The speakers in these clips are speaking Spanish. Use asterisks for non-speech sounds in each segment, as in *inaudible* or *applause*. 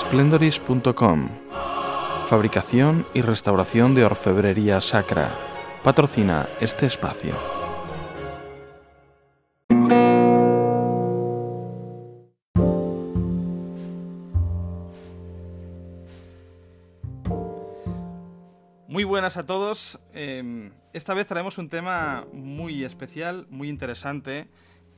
splendoris.com Fabricación y restauración de orfebrería sacra. Patrocina este espacio. Muy buenas a todos. Eh, esta vez traemos un tema muy especial, muy interesante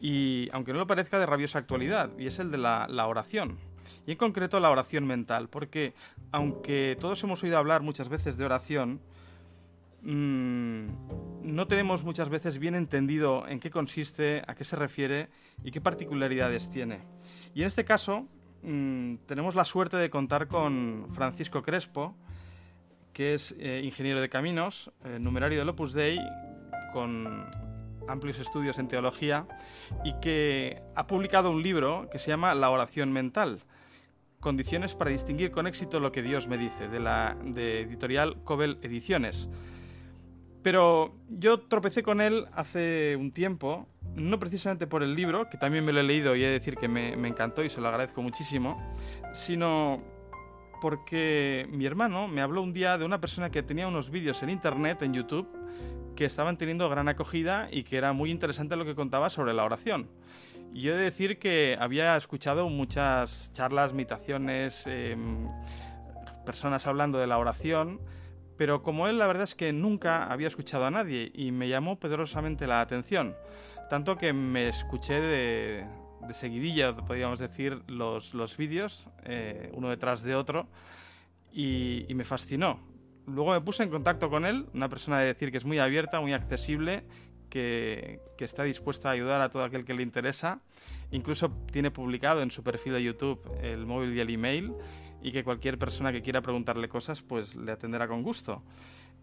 y, aunque no lo parezca, de rabiosa actualidad, y es el de la oración. Y en concreto la oración mental, porque aunque todos hemos oído hablar muchas veces de oración, mmm, no tenemos muchas veces bien entendido en qué consiste, a qué se refiere y qué particularidades tiene. Y en este caso mmm, tenemos la suerte de contar con Francisco Crespo, que es eh, ingeniero de caminos, eh, numerario del Opus Dei, con amplios estudios en teología, y que ha publicado un libro que se llama La oración mental, condiciones para distinguir con éxito lo que Dios me dice, de la de editorial Cobel Ediciones. Pero yo tropecé con él hace un tiempo, no precisamente por el libro, que también me lo he leído y he de decir que me, me encantó y se lo agradezco muchísimo, sino porque mi hermano me habló un día de una persona que tenía unos vídeos en internet, en YouTube, que estaban teniendo gran acogida y que era muy interesante lo que contaba sobre la oración. Yo he de decir que había escuchado muchas charlas, meditaciones, eh, personas hablando de la oración, pero como él la verdad es que nunca había escuchado a nadie y me llamó poderosamente la atención, tanto que me escuché de, de seguidilla, podríamos decir, los, los vídeos, eh, uno detrás de otro, y, y, me fascinó. Luego me puse en contacto con él, una persona de decir que es muy abierta, muy accesible, que, está dispuesta a ayudar a todo aquel que le interesa. Incluso tiene publicado en su perfil de YouTube el móvil y el email, y que cualquier persona que quiera preguntarle cosas, pues le atenderá con gusto.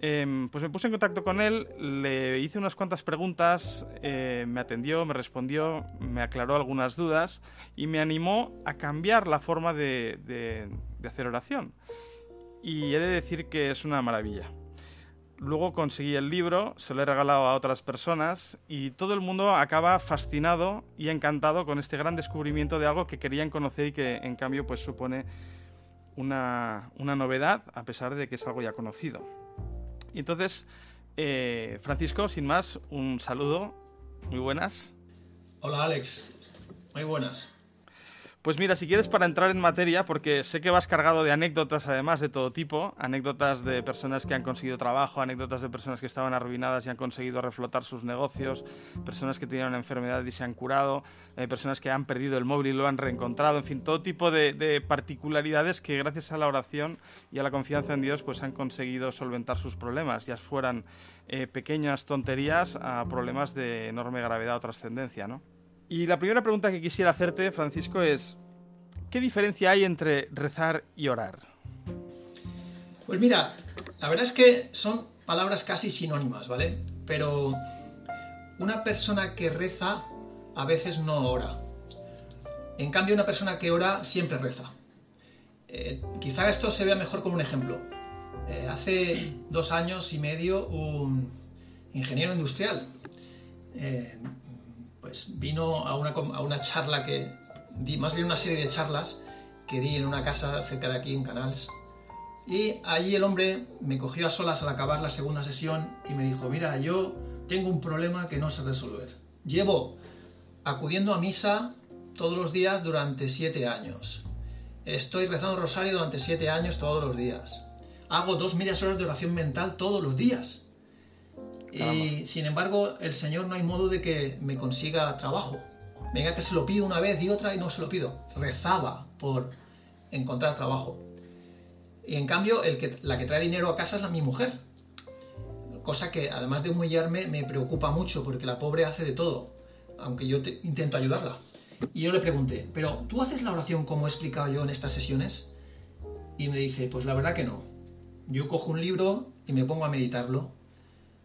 Eh, pues me puse en contacto con él, le hice unas cuantas preguntas, eh, me atendió, me respondió, me aclaró algunas dudas y me animó a cambiar la forma de, de, de hacer oración. Y he de decir que es una maravilla. Luego conseguí el libro, se lo he regalado a otras personas y todo el mundo acaba fascinado y encantado con este gran descubrimiento de algo que querían conocer y que en cambio pues supone una, una novedad a pesar de que es algo ya conocido. Y entonces, eh, Francisco, sin más, un saludo. Muy buenas. Hola Alex, muy buenas. Pues mira, si quieres para entrar en materia, porque sé que vas cargado de anécdotas además de todo tipo, anécdotas de personas que han conseguido trabajo, anécdotas de personas que estaban arruinadas y han conseguido reflotar sus negocios, personas que tenían una enfermedad y se han curado, eh, personas que han perdido el móvil y lo han reencontrado, en fin, todo tipo de, de, particularidades que gracias a la oración y a la confianza en Dios pues han conseguido solventar sus problemas, ya fueran eh, pequeñas tonterías a problemas de enorme gravedad o trascendencia, ¿no? Y la primera pregunta que quisiera hacerte, Francisco, es, ¿qué diferencia hay entre rezar y orar? Pues mira, la verdad es que son palabras casi sinónimas, ¿vale? Pero una persona que reza a veces no ora. En cambio, una persona que ora siempre reza. Eh, quizá esto se vea mejor como un ejemplo. Eh, hace dos años y medio, un ingeniero industrial eh, pues vino a una, a una charla que di, más bien una serie de charlas que di en una casa cerca de aquí en Canals. Y allí el hombre me cogió a solas al acabar la segunda sesión y me dijo, mira, yo tengo un problema que no sé resolver. Llevo acudiendo a misa todos los días durante siete años. Estoy rezando rosario durante siete años todos los días. Hago dos medias horas de oración mental todos los días. Y sin embargo, el Señor no hay modo de que me consiga trabajo. Venga que se lo pido una vez y otra y no se lo pido. Rezaba por encontrar trabajo. Y en cambio, el que, la que trae dinero a casa es la mi mujer. Cosa que además de humillarme me preocupa mucho porque la pobre hace de todo, aunque yo te, intento ayudarla. Y yo le pregunté, ¿pero tú haces la oración como he explicado yo en estas sesiones? Y me dice, pues la verdad que no. Yo cojo un libro y me pongo a meditarlo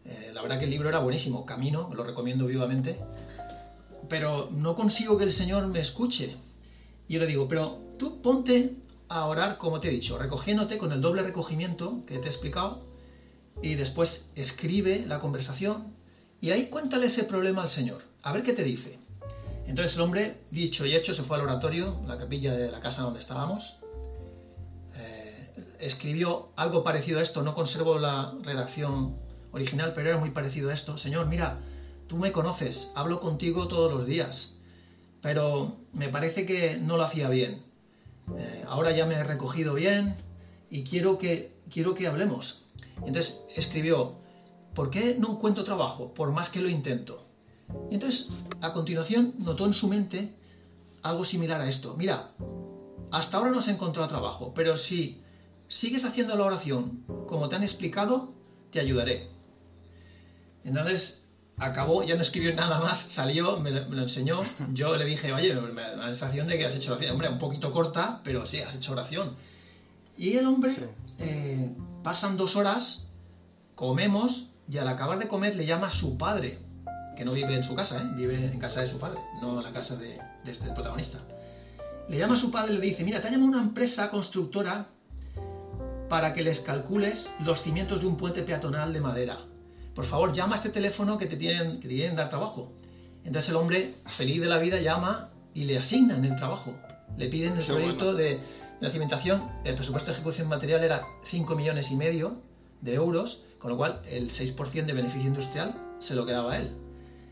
eh, la verdad que el libro era buenísimo, Camino, lo recomiendo vivamente, pero no consigo que el Señor me escuche. Y yo le digo, pero tú ponte a orar como te he dicho, recogiéndote con el doble recogimiento que te he explicado, y después escribe la conversación, y ahí cuéntale ese problema al Señor, a ver qué te dice. Entonces el hombre, dicho y hecho, se fue al oratorio, la capilla de la casa donde estábamos, escribió algo parecido a esto, no conservo la redacción original, pero era muy parecido a esto. Señor, mira, tú me conoces, hablo contigo todos los días, pero me parece que no lo hacía bien. Eh, ahora ya me he recogido bien y quiero que, quiero que hablemos. Entonces escribió, ¿por qué no encuentro trabajo por más que lo intento? Y entonces, a continuación, notó en su mente algo similar a esto. Mira, hasta ahora no has encontrado trabajo, pero si sigues haciendo la oración como te han explicado, te ayudaré. Entonces, acabó, ya no escribió nada más, salió, me lo, enseñó. *laughs* Yo le dije, oye, me da la sensación de que has hecho oración. Hombre, un poquito corta, pero sí, has hecho oración. Y el hombre, eh, pasan dos horas, comemos, y al acabar de comer le llama a su padre que no vive en su casa, ¿eh? vive en casa de su padre, no en la casa de, este protagonista. Le llama a su padre y le dice, mira, te ha llamado una empresa constructora para que les calcules los cimientos de un puente peatonal de madera. Por favor, llama a este teléfono que te tienen que te dar trabajo. Entonces el hombre, feliz de la vida, llama y le asignan el trabajo. Le piden el proyecto de, la cimentación. El presupuesto de ejecución material era 5 millones y medio de euros, con lo cual el 6% de beneficio industrial se lo quedaba a él.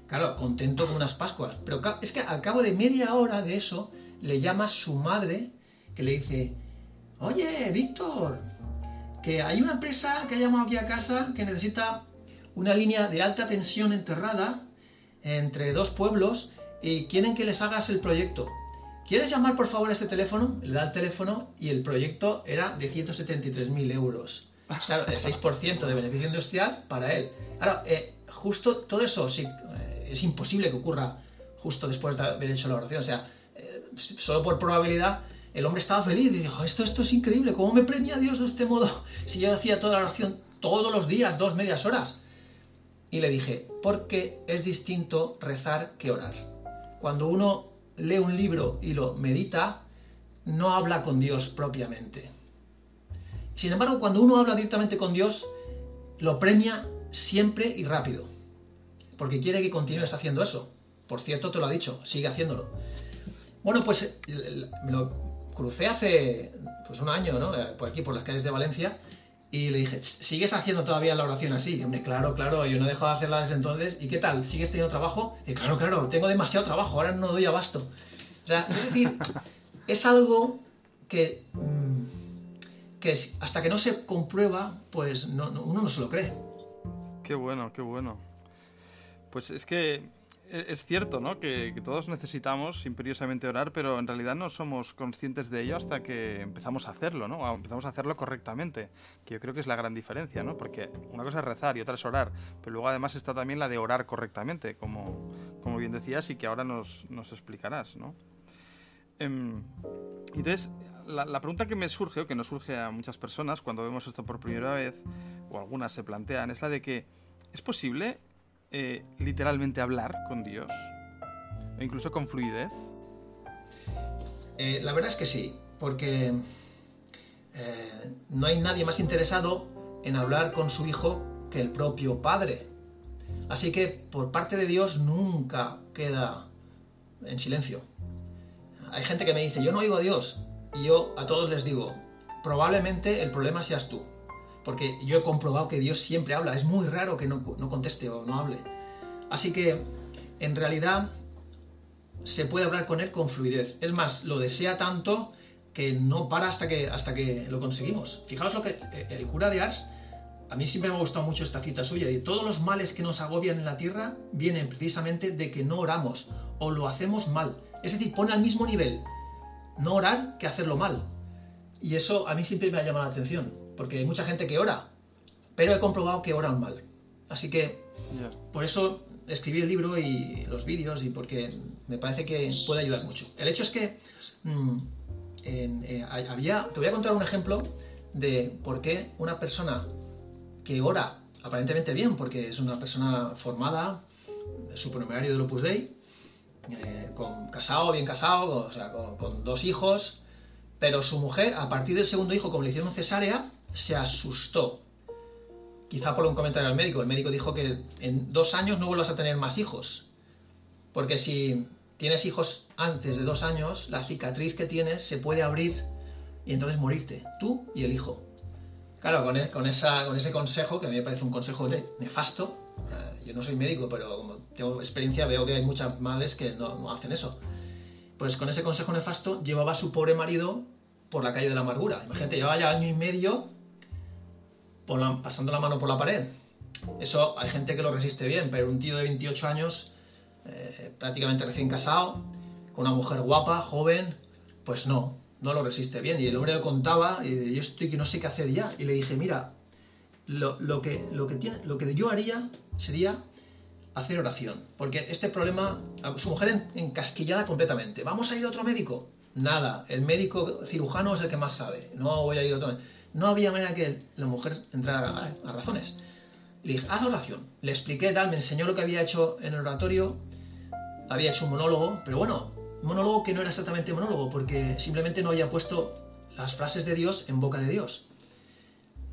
Claro, contento con unas Pascuas. Pero es que al cabo de media hora de eso, le llama su madre que le dice, oye, Víctor, que hay una empresa que ha llamado aquí a casa que necesita una línea de alta tensión enterrada entre dos pueblos y quieren que les hagas el proyecto. ¿Quieres llamar por favor a este teléfono? Le da el teléfono y el proyecto era de 173.000 euros. Claro, el 6% de beneficio industrial para él. Ahora, eh, justo todo eso, sí, es imposible que ocurra justo después de haber hecho la oración. O sea, eh, solo por probabilidad, el hombre estaba feliz y dijo, esto, esto es increíble, ¿cómo me premia Dios de este modo? *laughs* Si yo hacía toda la oración todos los días, dos medias horas. Y le dije, porque es distinto rezar que orar. Cuando uno lee un libro y lo medita, no habla con Dios propiamente. Sin embargo, cuando uno habla directamente con Dios, lo premia siempre y rápido porque quiere que continúes haciendo eso. Por cierto, te lo ha dicho, sigue haciéndolo. Bueno, pues me lo crucé hace pues un año, ¿no? Eh, por aquí, por las calles de Valencia, y le dije, ¿sigues haciendo todavía la oración así? Y, hombre, claro, claro, yo no he dejado de hacerla desde entonces. ¿Y qué tal? ¿Sigues teniendo trabajo? Y claro, claro, tengo demasiado trabajo, ahora no doy abasto. O sea, es decir, es algo que, mm, que hasta que no se comprueba, pues uno no se lo cree. Qué bueno, qué bueno. Pues es que es cierto, ¿no? Que, todos necesitamos imperiosamente orar, pero en realidad no somos conscientes de ello hasta que empezamos a hacerlo, ¿no? empezamos a hacerlo correctamente, que yo creo que es la gran diferencia, ¿no? Porque una cosa es rezar y otra es orar, pero luego además está también la de orar correctamente, como, como bien decías y que ahora nos, nos explicarás, ¿no? Em, entonces, la, la, pregunta que me surge, o que nos surge a muchas personas cuando vemos esto por primera vez, o algunas se plantean, es la de que, ¿es posible eh, literalmente hablar con Dios? ¿O incluso con fluidez? Eh, la verdad es que sí, porque eh, no hay nadie más interesado en hablar con su hijo que el propio padre. Así que por parte de Dios nunca queda en silencio. Hay gente que me dice, yo no oigo a Dios. Y yo a todos les digo, probablemente el problema seas tú porque yo he comprobado que Dios siempre habla, es muy raro que no, conteste o no hable. Así que, en realidad, se puede hablar con Él con fluidez. Es más, lo desea tanto que no para hasta que, hasta que lo conseguimos. Fijaos lo que eh, el cura de Ars, a mí siempre me ha gustado mucho esta cita suya, de todos los males que nos agobian en la tierra vienen precisamente de que no oramos o lo hacemos mal. Es decir, pone al mismo nivel no orar que hacerlo mal. Y eso a mí siempre me ha llamado la atención porque hay mucha gente que ora, pero he comprobado que oran mal. Así que por eso escribí el libro y los vídeos y porque me parece que puede ayudar mucho. El hecho es que mm, eh, había, te voy a contar un ejemplo de por qué una persona que ora aparentemente bien, porque es una persona formada, supernumerario del Opus Dei, eh, con, casado, bien casado, o sea, con, con, dos hijos, pero su mujer, a partir del segundo hijo, como le hicieron cesárea, se asustó. Quizá por un comentario al médico. El médico dijo que en dos años no vuelvas a tener más hijos. Porque si tienes hijos antes de dos años, la cicatriz que tienes se puede abrir y entonces morirte, tú y el hijo. Claro, con, e, ese consejo, que a mí me parece un consejo nefasto, eh, yo no soy médico, pero como tengo experiencia veo que hay muchas madres que no, no hacen eso. Pues con ese consejo nefasto llevaba a su pobre marido por la calle de la amargura. Imagínate, llevaba ya año y medio pasando la mano por la pared. Eso hay gente que lo resiste bien, pero un tío de 28 años, eh, prácticamente recién casado, con una mujer guapa, joven, pues no, no lo resiste bien. Y el hombre lo contaba y yo estoy que no sé qué hacer ya. Y le dije, mira, lo, que, lo, que tiene, lo que yo haría sería hacer oración. Porque este problema, su mujer encasquillada completamente. ¿Vamos a ir a otro médico? Nada, el médico cirujano es el que más sabe. No voy a ir a otro médico. No había manera que la mujer entrara a, razones. Le dije, haz oración. Le expliqué tal, me enseñó lo que había hecho en el oratorio. Había hecho un monólogo, pero bueno, monólogo que no era exactamente monólogo, porque simplemente no había puesto las frases de Dios en boca de Dios.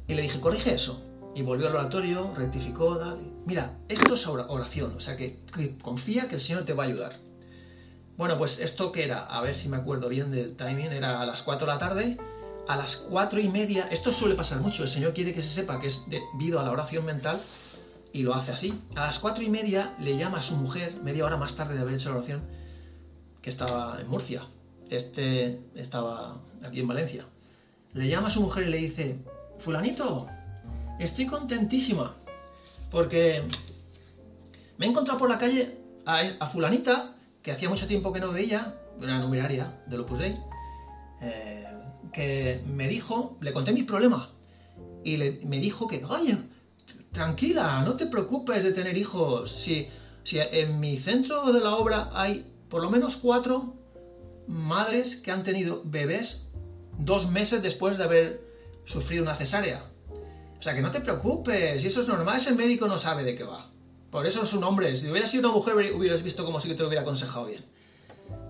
Y le dije, corrige eso. Y volvió al oratorio, rectificó, dale. Mira, esto es oración, o sea que, confía que el Señor te va a ayudar. Bueno, pues esto que era, a ver si me acuerdo bien del timing, era a las 4 de la tarde, a las 4 y media, esto suele pasar mucho, el Señor quiere que se sepa que es debido a la oración mental y lo hace así. A las 4 y media le llama a su mujer, media hora más tarde de haber hecho la oración, que estaba en Murcia, este estaba aquí en Valencia. Le llama a su mujer y le dice, fulanito, estoy contentísima, porque me he encontrado por la calle a, fulanita, que hacía mucho tiempo que no veía, una numeraria del Opus Dei, eh, que me dijo, le conté mis problemas, y me dijo que, oye, tranquila, no te preocupes de tener hijos, si, si en mi centro de la obra hay por lo menos cuatro madres que han tenido bebés dos meses después de haber sufrido una cesárea. O sea, que no te preocupes, si eso es normal, ese médico no sabe de qué va. Por eso es un hombre. Si hubiera sido una mujer, hubieras visto como si te lo hubiera aconsejado bien.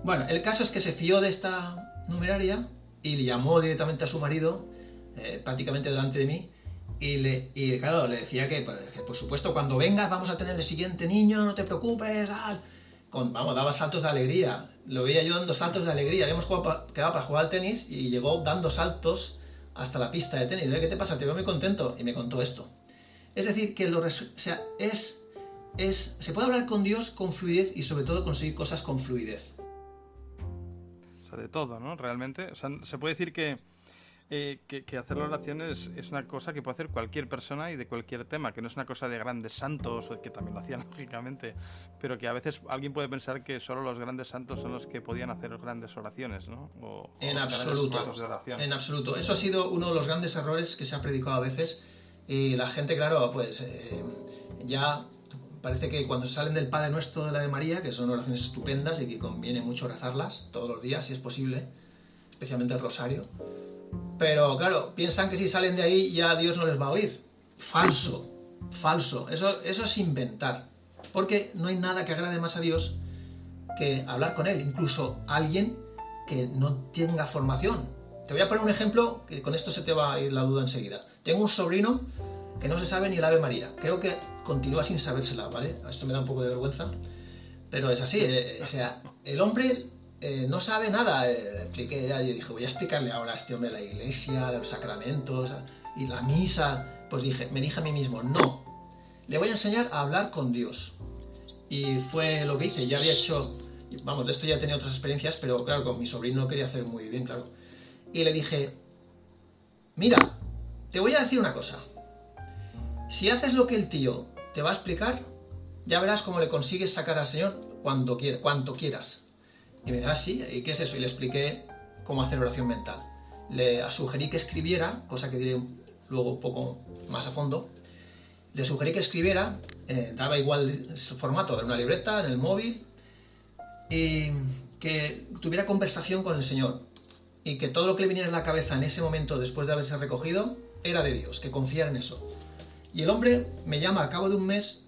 Bueno, el caso es que se fió de esta numeraria y le llamó directamente a su marido, eh, prácticamente delante de mí, y, le, y claro, le decía que, pues, que, por supuesto, cuando vengas vamos a tener el siguiente niño, no te preocupes, Con, vamos, daba saltos de alegría. Lo veía yo dando saltos de alegría. Habíamos quedado para jugar al tenis y llegó dando saltos hasta la pista de tenis. ¿Qué te pasa? Te veo muy contento. Y me contó esto. Es decir, que lo, sea, es, es, se puede hablar con Dios con fluidez y sobre todo conseguir cosas con fluidez. Sea, de todo, ¿no? Realmente. O sea, se puede decir que, eh, que, hacer la oración es, es, una cosa que puede hacer cualquier persona y de cualquier tema, que no es una cosa de grandes santos, que también lo hacían *laughs* lógicamente, pero que a veces alguien puede pensar que solo los grandes santos son los que podían hacer grandes oraciones, ¿no? en absoluto. En absoluto. Eso ha sido uno de los grandes errores que se ha predicado a veces. Y la gente, claro, pues eh, ya parece que cuando salen del Padre Nuestro de la de María, que son oraciones estupendas y que conviene mucho rezarlas todos los días, si es posible, especialmente el rosario, pero claro, piensan que si salen de ahí ya Dios no les va a oír. Falso, falso. Eso, eso es inventar. Porque no hay nada que agrade más a Dios que hablar con Él. Incluso alguien que no tenga formación. Te voy a poner un ejemplo que con esto se te va a ir la duda enseguida. Tengo un sobrino que no se sabe ni el Ave María. Creo que continúa sin sabérsela, ¿vale? Esto me da un poco de vergüenza. Pero es así. Eh, o sea, el hombre eh, no sabe nada. Eh, expliqué ya, y dije, voy a explicarle ahora a este hombre la iglesia, los sacramentos y la misa. Pues dije, me dije a mí mismo, no, le voy a enseñar a hablar con Dios. Y fue lo que hice, ya había hecho, vamos, de esto ya tenía otras experiencias, pero claro, con mi sobrino quería hacer muy bien, claro. Y le dije, mira, te voy a decir una cosa. Si haces lo que el tío te va a explicar, ya verás cómo le consigues sacar al Señor cuando quiera, cuanto quieras. Y me dice, ah, sí, ¿y qué es eso? Y le expliqué cómo hacer oración mental. Le sugerí que escribiera, cosa que diré luego un poco más a fondo. Le sugerí que escribiera, eh, daba igual el formato de una libreta, en el móvil, y que tuviera conversación con el Señor. Y que todo lo que le viniera en la cabeza en ese momento, después de haberse recogido, era de Dios, que confiara en eso. Y el hombre me llama al cabo de un mes,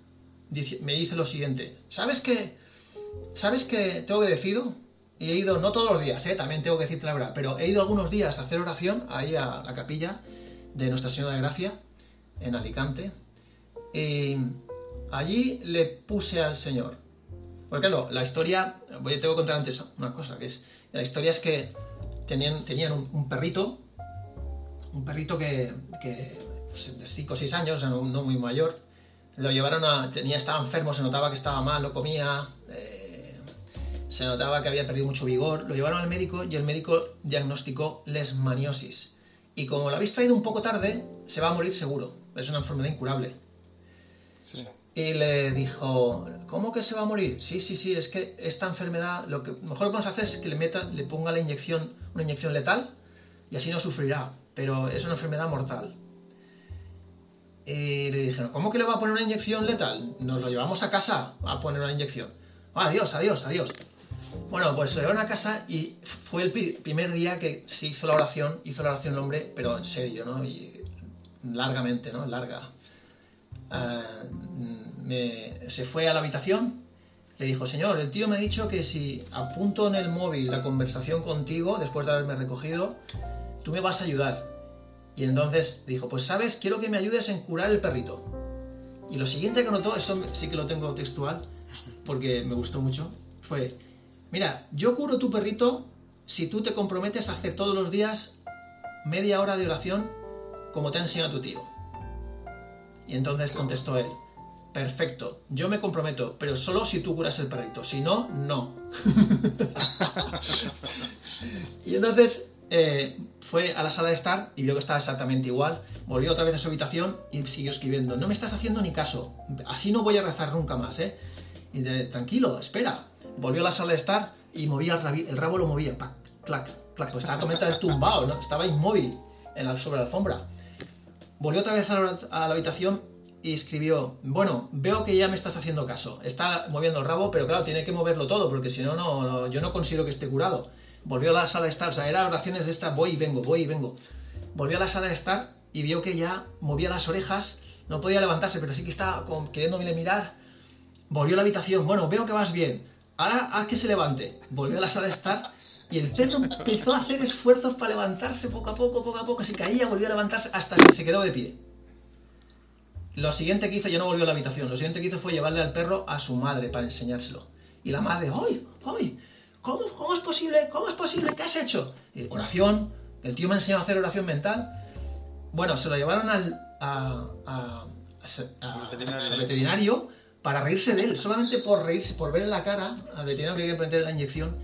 me dice lo siguiente, ¿sabes qué? ¿Sabes que te he obedecido? Y he ido, no todos los días, ¿eh? también tengo que decirte la verdad, pero he ido algunos días a hacer oración ahí a la capilla de Nuestra Señora de Gracia, en Alicante. Y allí le puse al Señor. Porque claro, la historia, voy, tengo que contar antes una cosa, que es, la historia es que tenían, tenían un, perrito, un perrito que, 5 o 6 años, no, muy mayor, lo llevaron a, tenía, estaba enfermo, se notaba que estaba mal, no comía, eh, se notaba que había perdido mucho vigor, lo llevaron al médico y el médico diagnosticó lesmaniosis. Y como lo habéis traído un poco tarde, se va a morir seguro, es una enfermedad incurable. Y le dijo, ¿cómo que se va a morir? Sí, sí, sí, es que esta enfermedad, lo que mejor que podemos hacer es que le meta, le ponga la inyección, una inyección letal, y así no sufrirá, pero es una enfermedad mortal. Y le dijeron, ¿cómo que le va a poner una inyección letal? Nos lo llevamos a casa a poner una inyección. adiós, adiós, adiós. Bueno, pues se llevaron a casa y fue el primer día que se hizo la oración, hizo la oración el hombre, pero en serio, ¿no? Y largamente, ¿no? Larga. Ah, se fue a la habitación, le dijo, señor, el tío me ha dicho que si apunto en el móvil la conversación contigo, después de haberme recogido, tú me vas a ayudar. Y entonces dijo, pues sabes, quiero que me ayudes en curar el perrito. Y lo siguiente que notó, eso sí que lo tengo textual, porque me gustó mucho, fue, mira, yo curo tu perrito si tú te comprometes a hacer todos los días media hora de oración como te ha enseñado tu tío. Y entonces contestó él, perfecto, yo me comprometo, pero solo si tú curas el perrito, si no, no. *laughs* y entonces eh, fue a la sala de estar y vio que estaba exactamente igual, volvió otra vez a su habitación y siguió escribiendo, no me estás haciendo ni caso, así no voy a rezar nunca más, ¿eh? Y de, tranquilo, espera. Volvió a la sala de estar y movía el, rabo, lo movía, clac, clac, estaba completamente tumbado, ¿no? estaba inmóvil en sobre la alfombra. Volvió otra vez a la, habitación y escribió, bueno, veo que ya me estás haciendo caso. Está moviendo el rabo, pero claro, tiene que moverlo todo, porque si no, no, yo no considero que esté curado. Volvió a la sala de estar, o sea, eran oraciones de esta, voy y vengo, voy y vengo. Volvió a la sala de estar y vio que ya movía las orejas, no podía levantarse, pero sí que estaba queriéndome mirar. Volvió a la habitación, bueno, veo que vas bien. Ahora haz que se levante. Volvió a la sala de estar y el perro empezó a hacer esfuerzos para levantarse poco a poco, poco a poco. Se caía, volvió a levantarse hasta que se quedó de pie. Lo siguiente que hizo, ya no volvió a la habitación, lo siguiente que hizo fue llevarle al perro a su madre para enseñárselo. Y la madre, ¡ay! ¡ay! ¿Cómo, ¿Cómo es posible? ¿Cómo es posible? ¿Qué has hecho? oración. El tío me enseñó a hacer oración mental. Bueno, se lo llevaron al, a, veterinario. para reírse de él, solamente por reírse, por ver en la cara al veterinario que hay que prender la inyección.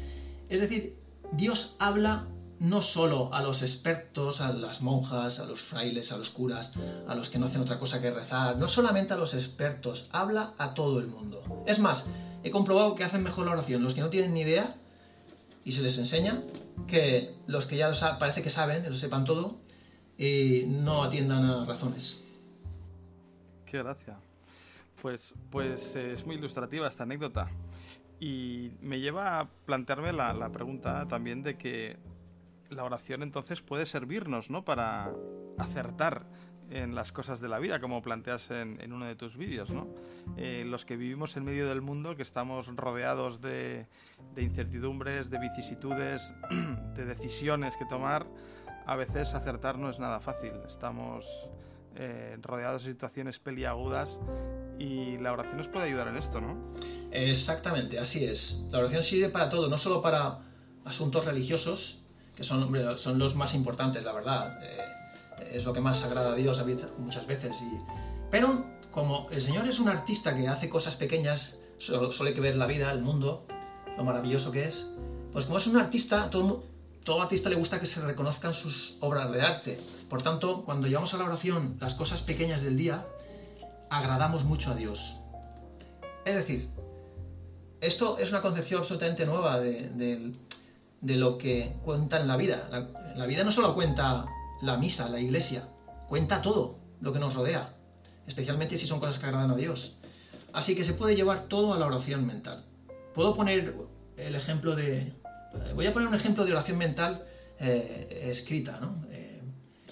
Es decir, Dios habla no solo a los expertos, a las monjas, a los frailes, a los curas, a los que no hacen otra cosa que rezar, no solamente a los expertos, habla a todo el mundo. Es más, he comprobado que hacen mejor la oración los que no tienen ni idea y se les enseña que los que ya lo parece que saben, lo sepan todo y no atiendan a razones. Qué gracia. Pues, pues es muy ilustrativa esta anécdota. Y me lleva a plantearme la, pregunta también de que la oración entonces puede servirnos, ¿no? Para acertar en las cosas de la vida, como planteas en, uno de tus vídeos, ¿no? Eh, los que vivimos en medio del mundo, que estamos rodeados de, incertidumbres, de vicisitudes, *clears throat* de decisiones que tomar, a veces acertar no es nada fácil. Estamos eh, rodeados de situaciones peliagudas y la oración nos puede ayudar en esto, ¿no? Exactamente, así es. La oración sirve para todo, no solo para asuntos religiosos, que son, son los más importantes, la verdad. Eh, es lo que más agrada a Dios muchas veces. Y... Pero como el Señor es un artista que hace cosas pequeñas, hay que ver la vida, el mundo, lo maravilloso que es, pues como es un artista, todo, todo artista le gusta que se reconozcan sus obras de arte. Por tanto, cuando llevamos a la oración las cosas pequeñas del día, agradamos mucho a Dios. Es decir, esto es una concepción absolutamente nueva de, lo que cuenta en la vida. La, vida no solo cuenta la misa, la iglesia, cuenta todo lo que nos rodea, especialmente si son cosas que agradan a Dios. Así que se puede llevar todo a la oración mental. Puedo poner el ejemplo de... Voy a poner un ejemplo de oración mental eh, escrita, ¿no? Eh,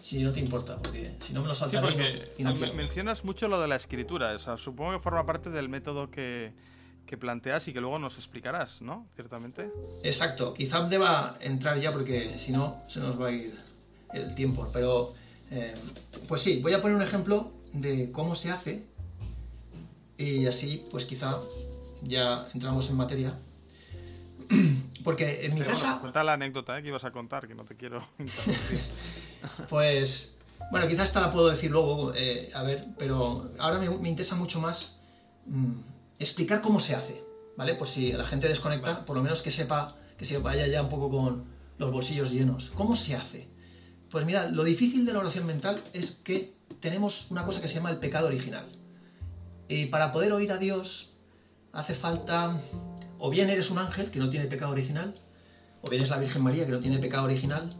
si no te importa, porque si no me lo saltaré. Sí, mencionas mucho lo de la escritura, o sea, supongo que forma parte del método que, que planteas y que luego nos explicarás, ¿no? Ciertamente. Exacto. Quizá deba entrar ya porque si no se nos va a ir el tiempo. Pero, eh, pues sí, voy a poner un ejemplo de cómo se hace y así, pues quizá ya entramos en materia. *clears throat* Porque en mi casa... cuenta la anécdota ¿eh? que ibas a contar, que no te quiero *laughs* *laughs* pues, bueno, quizás esta la puedo decir luego, eh, a ver, pero ahora me, interesa mucho más mm, explicar cómo se hace, ¿vale? Pues si la gente desconecta, por lo menos que sepa, que se vaya ya un poco con los bolsillos llenos. ¿Cómo se hace? Pues mira, lo difícil de la oración mental es que tenemos una cosa que se llama el pecado original. Y para poder oír a Dios hace falta, o bien eres un ángel que no tiene pecado original, o bien es la Virgen María que no tiene pecado original,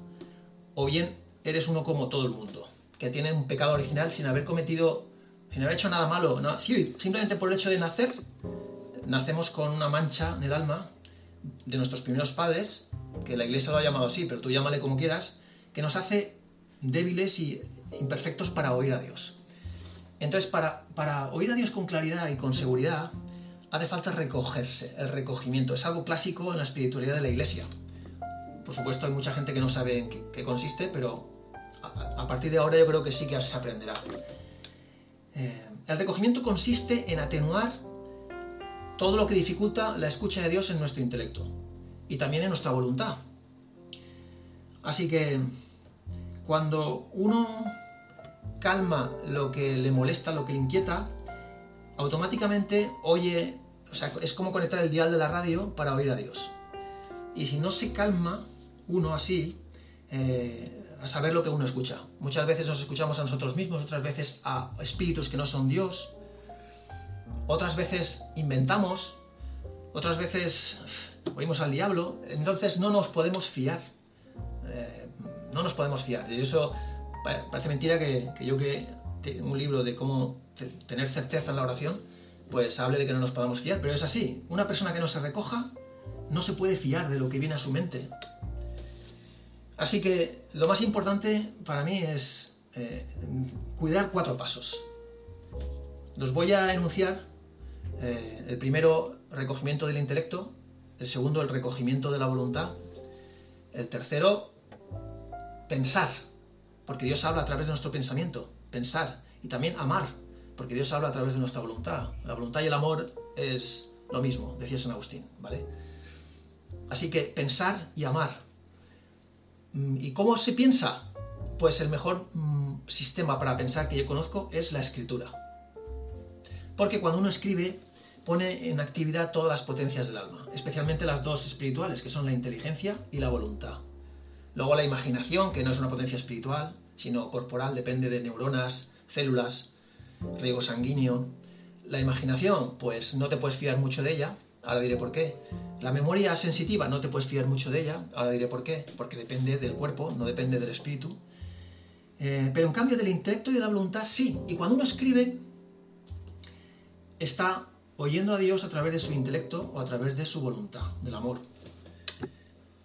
o bien eres uno como todo el mundo, que tiene un pecado original sin haber cometido, sin haber hecho nada malo. No, simplemente por el hecho de nacer, nacemos con una mancha en el alma de nuestros primeros padres, que la iglesia lo ha llamado así, pero tú llámale como quieras, que nos hace débiles y imperfectos para oír a Dios. Entonces, para, para oír a Dios con claridad y con seguridad, hace falta recogerse, el recogimiento. Es algo clásico en la espiritualidad de la iglesia. Por supuesto, hay mucha gente que no sabe en qué, consiste, pero a, partir de ahora yo creo que sí que se aprenderá. Eh, el recogimiento consiste en atenuar todo lo que dificulta la escucha de Dios en nuestro intelecto y también en nuestra voluntad. Así que cuando uno calma lo que le molesta, lo que le inquieta, automáticamente oye, o sea, es como conectar el dial de la radio para oír a Dios. Y si no se calma uno así, eh, a saber lo que uno escucha. Muchas veces nos escuchamos a nosotros mismos, otras veces a espíritus que no son Dios, otras veces inventamos, otras veces oímos al diablo, entonces no nos podemos fiar. Eh, no nos podemos fiar. Y eso parece mentira que, yo que tengo un libro de cómo tener certeza en la oración, pues hable de que no nos podamos fiar, pero es así. Una persona que no se recoja no se puede fiar de lo que viene a su mente. Así que lo más importante para mí es eh, cuidar cuatro pasos. Los voy a enunciar. Eh, el primero, recogimiento del intelecto. El segundo, el recogimiento de la voluntad. El tercero, pensar, porque Dios habla a través de nuestro pensamiento. Pensar. Y también amar, porque Dios habla a través de nuestra voluntad. La voluntad y el amor es lo mismo, decía San Agustín, ¿vale? Así que pensar y amar. Mm, ¿Y cómo se piensa? Pues el mejor mm, sistema para pensar que yo conozco es la escritura. Porque cuando uno escribe, pone en actividad todas las potencias del alma, especialmente las dos espirituales, que son la inteligencia y la voluntad. Luego la imaginación, que no es una potencia espiritual, sino corporal, depende de neuronas, células, riego sanguíneo. La imaginación, pues no te puedes fiar mucho de ella, ahora diré por qué. La memoria sensitiva, no te puedes fiar mucho de ella, ahora diré por qué, porque depende del cuerpo, no depende del espíritu. Eh, pero en cambio del intelecto y de la voluntad sí. Y cuando uno escribe, está oyendo a Dios a través de su intelecto o a través de su voluntad, del amor.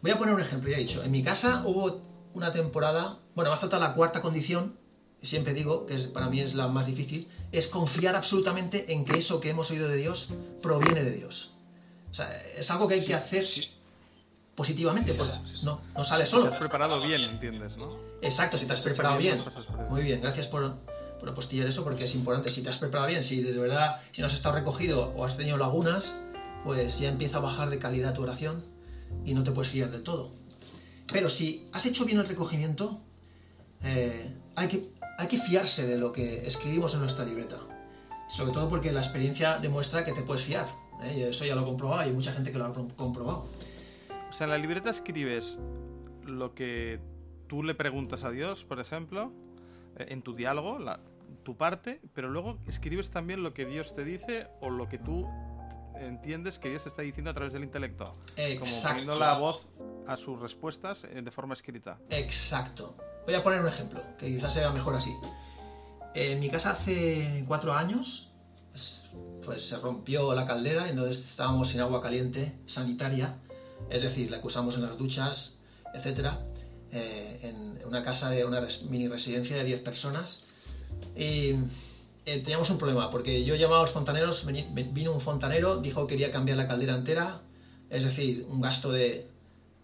Voy a poner un ejemplo, ya he dicho. En mi casa hubo una temporada, bueno, me falta la cuarta condición, siempre digo, que para mí es la más difícil, es confiar absolutamente en que eso que hemos oído de Dios proviene de Dios. O sea, es algo que hay que hacer positivamente, pues, no, no sale solo. Si te has preparado bien, entiendes, ¿no? Exacto, si te has preparado bien. Muy bien, gracias por, por apostillar eso porque es importante. Si te has preparado bien, si de verdad, si no has estado recogido o has tenido lagunas, pues ya empieza a bajar de calidad tu oración y no te puedes fiar del todo. Pero si has hecho bien el recogimiento, eh, hay, que, hay que fiarse de lo que escribimos en nuestra libreta. Sobre todo porque la experiencia demuestra que te puedes fiar. ¿eh? Eso ya lo he comprobado y hay mucha gente que lo ha comprobado. O sea, en la libreta escribes lo que tú le preguntas a Dios, por ejemplo, eh, en tu diálogo, tu parte, pero luego escribes también lo que Dios te dice o lo que tú entiendes que Dios está diciendo a través del intelecto. Como poniendo la voz a sus respuestas eh, de forma escrita. Exacto. Voy a poner un ejemplo, que quizás sea mejor así. En mi casa hace cuatro años, pues, pues se rompió la caldera, entonces estábamos sin agua caliente sanitaria, es decir, la que usamos en las duchas, etc. Eh, en una casa de una mini residencia de 10 personas. Y eh, teníamos un problema, porque yo llamaba a los fontaneros, vino un fontanero, dijo que quería cambiar la caldera entera, es decir, un gasto de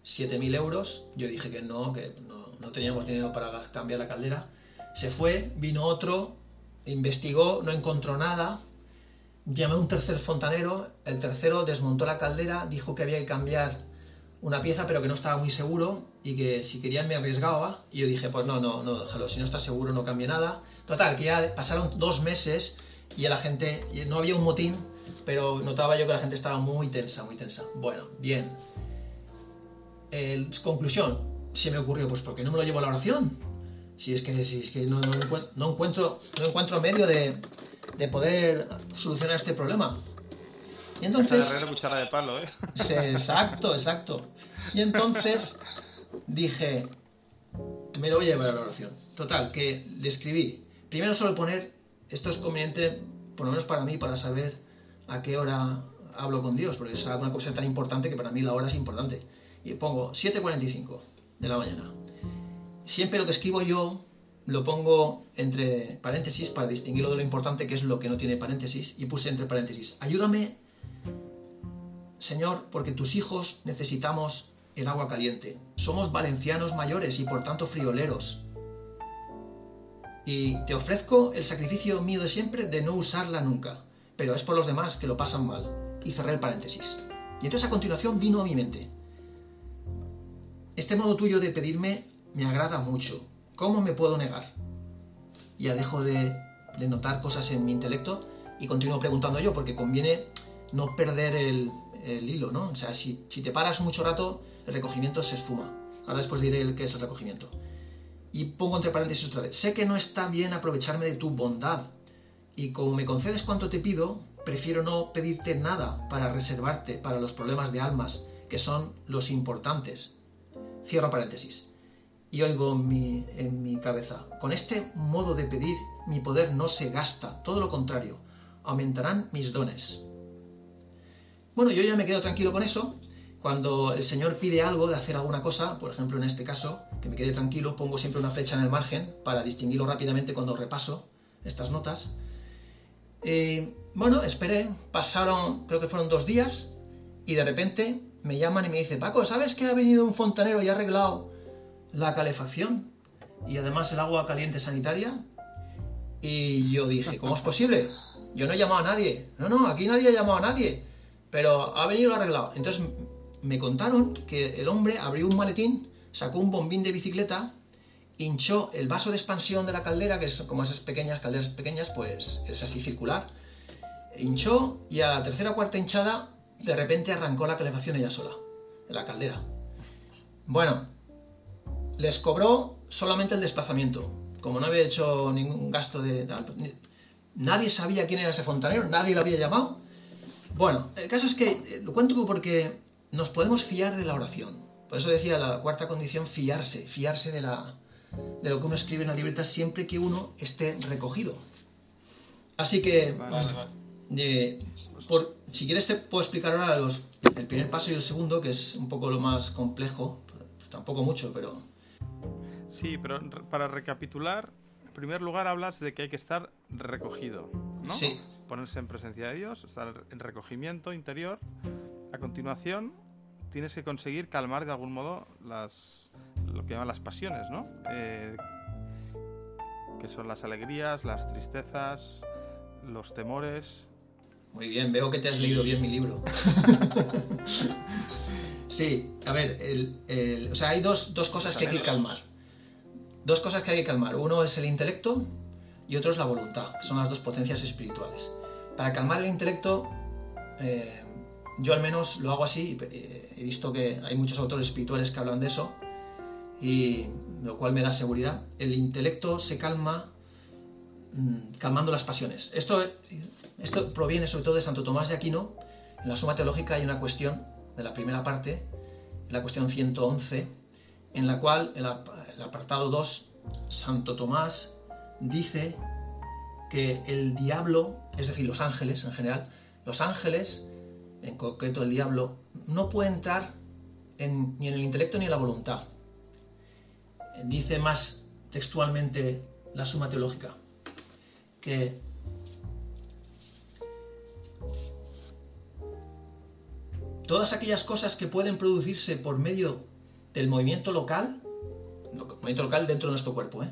7.000 euros. Yo dije que no, que no, no, teníamos dinero para cambiar la caldera. Se fue, vino otro, investigó, no encontró nada. Llamé a un tercer fontanero, el tercero desmontó la caldera, dijo que había que cambiar una pieza, pero que no estaba muy seguro y que si querían me arriesgaba. Y yo dije, pues no, no, no, déjalo, si no estás seguro no cambia nada. Total, que ya pasaron dos meses y la gente, no había un motín, pero notaba yo que la gente estaba muy tensa, muy tensa. Bueno, bien. conclusión, se me ocurrió, pues porque no me lo llevo a la oración? Si es que, si es que no, no, encuentro, no encuentro medio de, de poder solucionar este problema. Y entonces... de palo, ¿eh? *laughs* exacto, exacto. Y entonces dije, me lo voy a llevar a la oración. Total, que le escribí. Primero solo poner, esto es conveniente, por lo menos para mí, para saber a qué hora hablo con Dios, porque es una cosa tan importante que para mí la hora es importante. Y pongo 7.45 de la mañana. Siempre lo que escribo yo lo pongo entre paréntesis para distinguirlo de lo importante que es lo que no tiene paréntesis y puse entre paréntesis. Ayúdame Señor, porque tus hijos necesitamos el agua caliente. Somos valencianos mayores y por tanto frioleros. Y te ofrezco el sacrificio mío de siempre de no usarla nunca, pero es por los demás que lo pasan mal. Y cerré el paréntesis. Y entonces a continuación vino a mi mente. Este modo tuyo de pedirme me agrada mucho. ¿Cómo me puedo negar? Ya dejo de, de notar cosas en mi intelecto y continúo preguntando yo, porque conviene no perder el, el hilo, ¿no? O sea, si, te paras mucho rato, el recogimiento se esfuma. Ahora después diré qué es el recogimiento. Y pongo entre paréntesis otra vez. Sé que no está bien aprovecharme de tu bondad. Y como me concedes cuanto te pido, prefiero no pedirte nada para reservarte para los problemas de almas, que son los importantes. Cierro paréntesis. Y oigo en mi, en mi cabeza, con este modo de pedir, mi poder no se gasta, todo lo contrario, aumentarán mis dones. Bueno, yo ya me quedo tranquilo con eso. Cuando el Señor pide algo de hacer alguna cosa, por ejemplo en este caso, que me quede tranquilo, pongo siempre una flecha en el margen para distinguirlo rápidamente cuando repaso estas notas. Eh, bueno, esperé, pasaron, creo que fueron dos días, y de repente me llaman y me dicen, Paco, ¿sabes que ha venido un fontanero y ha arreglado la calefacción? Y además el agua caliente sanitaria. Y yo dije, ¿cómo es posible? Yo no he llamado a nadie. No, no, aquí nadie ha llamado a nadie. Pero ha venido arreglado. Entonces me contaron que el hombre abrió un maletín, sacó un bombín de bicicleta, hinchó el vaso de expansión de la caldera, que es como esas pequeñas calderas pequeñas, pues es así circular. Hinchó y a la tercera o cuarta hinchada, de repente arrancó la calefacción ella sola, en la caldera. Bueno, les cobró solamente el desplazamiento. Como no había hecho ningún gasto de. Nadie sabía quién era ese fontanero, nadie lo había llamado. Bueno, el caso es que eh, lo cuento porque nos podemos fiar de la oración. Por eso decía la cuarta condición, fiarse, fiarse de, la, de lo que uno escribe en la libreta siempre que uno esté recogido. Así que, si quieres te puedo explicar ahora los, el primer paso y el segundo, que es un poco lo más complejo, pues tampoco mucho, pero... Sí, pero para recapitular, en primer lugar hablas de que hay que estar recogido, ¿no? Sí ponerse en presencia de Dios, estar en recogimiento interior. A continuación, tienes que conseguir calmar de algún modo las, lo que llaman las pasiones, ¿no? Eh, que son las alegrías, las tristezas, los temores. Muy bien, veo que te has leído bien mi libro. *laughs* sí, a ver, o sea, hay dos, dos cosas que hay que calmar. Dos cosas que hay que calmar. Uno es el intelecto y otro es la voluntad. Son las dos potencias espirituales. Para calmar el intelecto, eh, yo al menos lo hago así, eh, he visto que hay muchos autores espirituales que hablan de eso, y lo cual me da seguridad. El intelecto se calma mm, calmando las pasiones. Esto, esto proviene sobre todo de Santo Tomás de Aquino. En la Suma Teológica hay una cuestión de la primera parte, la cuestión 111, en la cual, en el apartado 2, Santo Tomás dice que el diablo, es decir, los ángeles en general, los ángeles, en concreto el diablo, no puede entrar ni en el intelecto ni en la voluntad. Dice más textualmente la suma teológica que todas aquellas cosas que pueden producirse por medio del movimiento local, movimiento local dentro de nuestro cuerpo, ¿eh?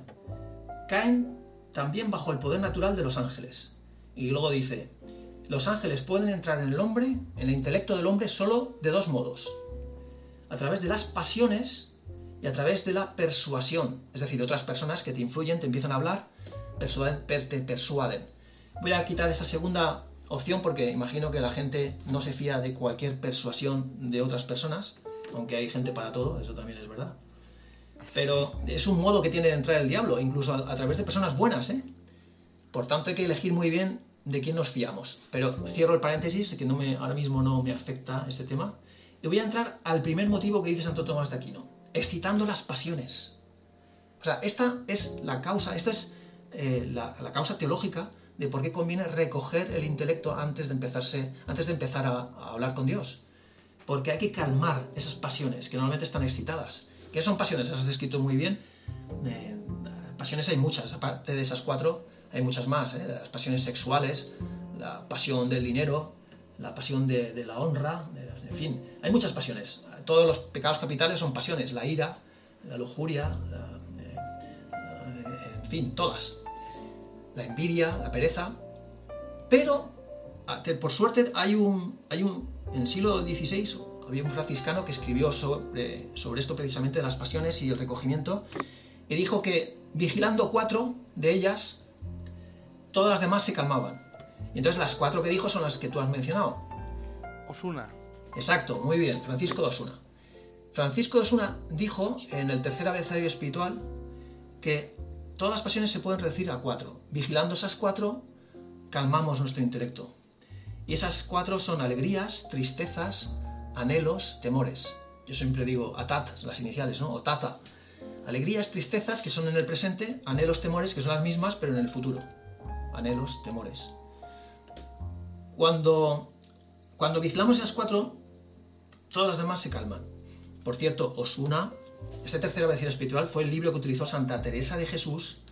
caen también bajo el poder natural de los ángeles. Y luego dice, los ángeles pueden entrar en el hombre, en el intelecto del hombre, solo de dos modos. a través de las pasiones y a través de la persuasión, es decir, de otras personas que te influyen, te empiezan a hablar, te persuaden. Voy a quitar esta segunda opción porque imagino que la gente no se fía de cualquier persuasión de otras personas, aunque hay gente para todo, eso también es verdad. Pero es un modo que tiene de entrar el diablo, incluso a, través de personas buenas, ¿eh? Por tanto, hay que elegir muy bien de quién nos fiamos. Pero cierro el paréntesis, que no me, ahora mismo no me afecta este tema, y voy a entrar al primer motivo que dice Santo Tomás de Aquino, excitando las pasiones. O sea, esta es la causa, esta es eh, la, causa teológica de por qué conviene recoger el intelecto antes de, empezarse, antes de empezar a, hablar con Dios. Porque hay que calmar esas pasiones que normalmente están excitadas. ¿Qué son pasiones? Las has descrito muy bien. Eh, pasiones hay muchas, aparte de esas cuatro, hay muchas más. ¿eh? Las pasiones sexuales, la pasión del dinero, la pasión de, la honra, en fin, hay muchas pasiones. Todos los pecados capitales son pasiones, la ira, la lujuria, eh, en fin, todas. La envidia, la pereza. Pero, por suerte, hay un, hay un, en el siglo XVI había un franciscano que escribió sobre, sobre esto precisamente de las pasiones y el recogimiento, y dijo que vigilando cuatro de ellas, todas las demás se calmaban. Y entonces las cuatro que dijo son las que tú has mencionado. Osuna. Exacto, muy bien, Francisco de Osuna. Francisco de Osuna dijo en el tercer abecedario espiritual que todas las pasiones se pueden reducir a cuatro. Vigilando esas cuatro, calmamos nuestro intelecto. Y esas cuatro son alegrías, tristezas, anhelos, temores. Yo siempre digo atat, las iniciales, ¿no? O tata. Alegrías, tristezas, que son en el presente, anhelos, temores, que son las mismas, pero en el futuro. Anhelos, temores. Cuando, cuando vigilamos esas cuatro, todas las demás se calman. Por cierto, Osuna, este tercer vecino espiritual, fue el libro que utilizó Santa Teresa de Jesús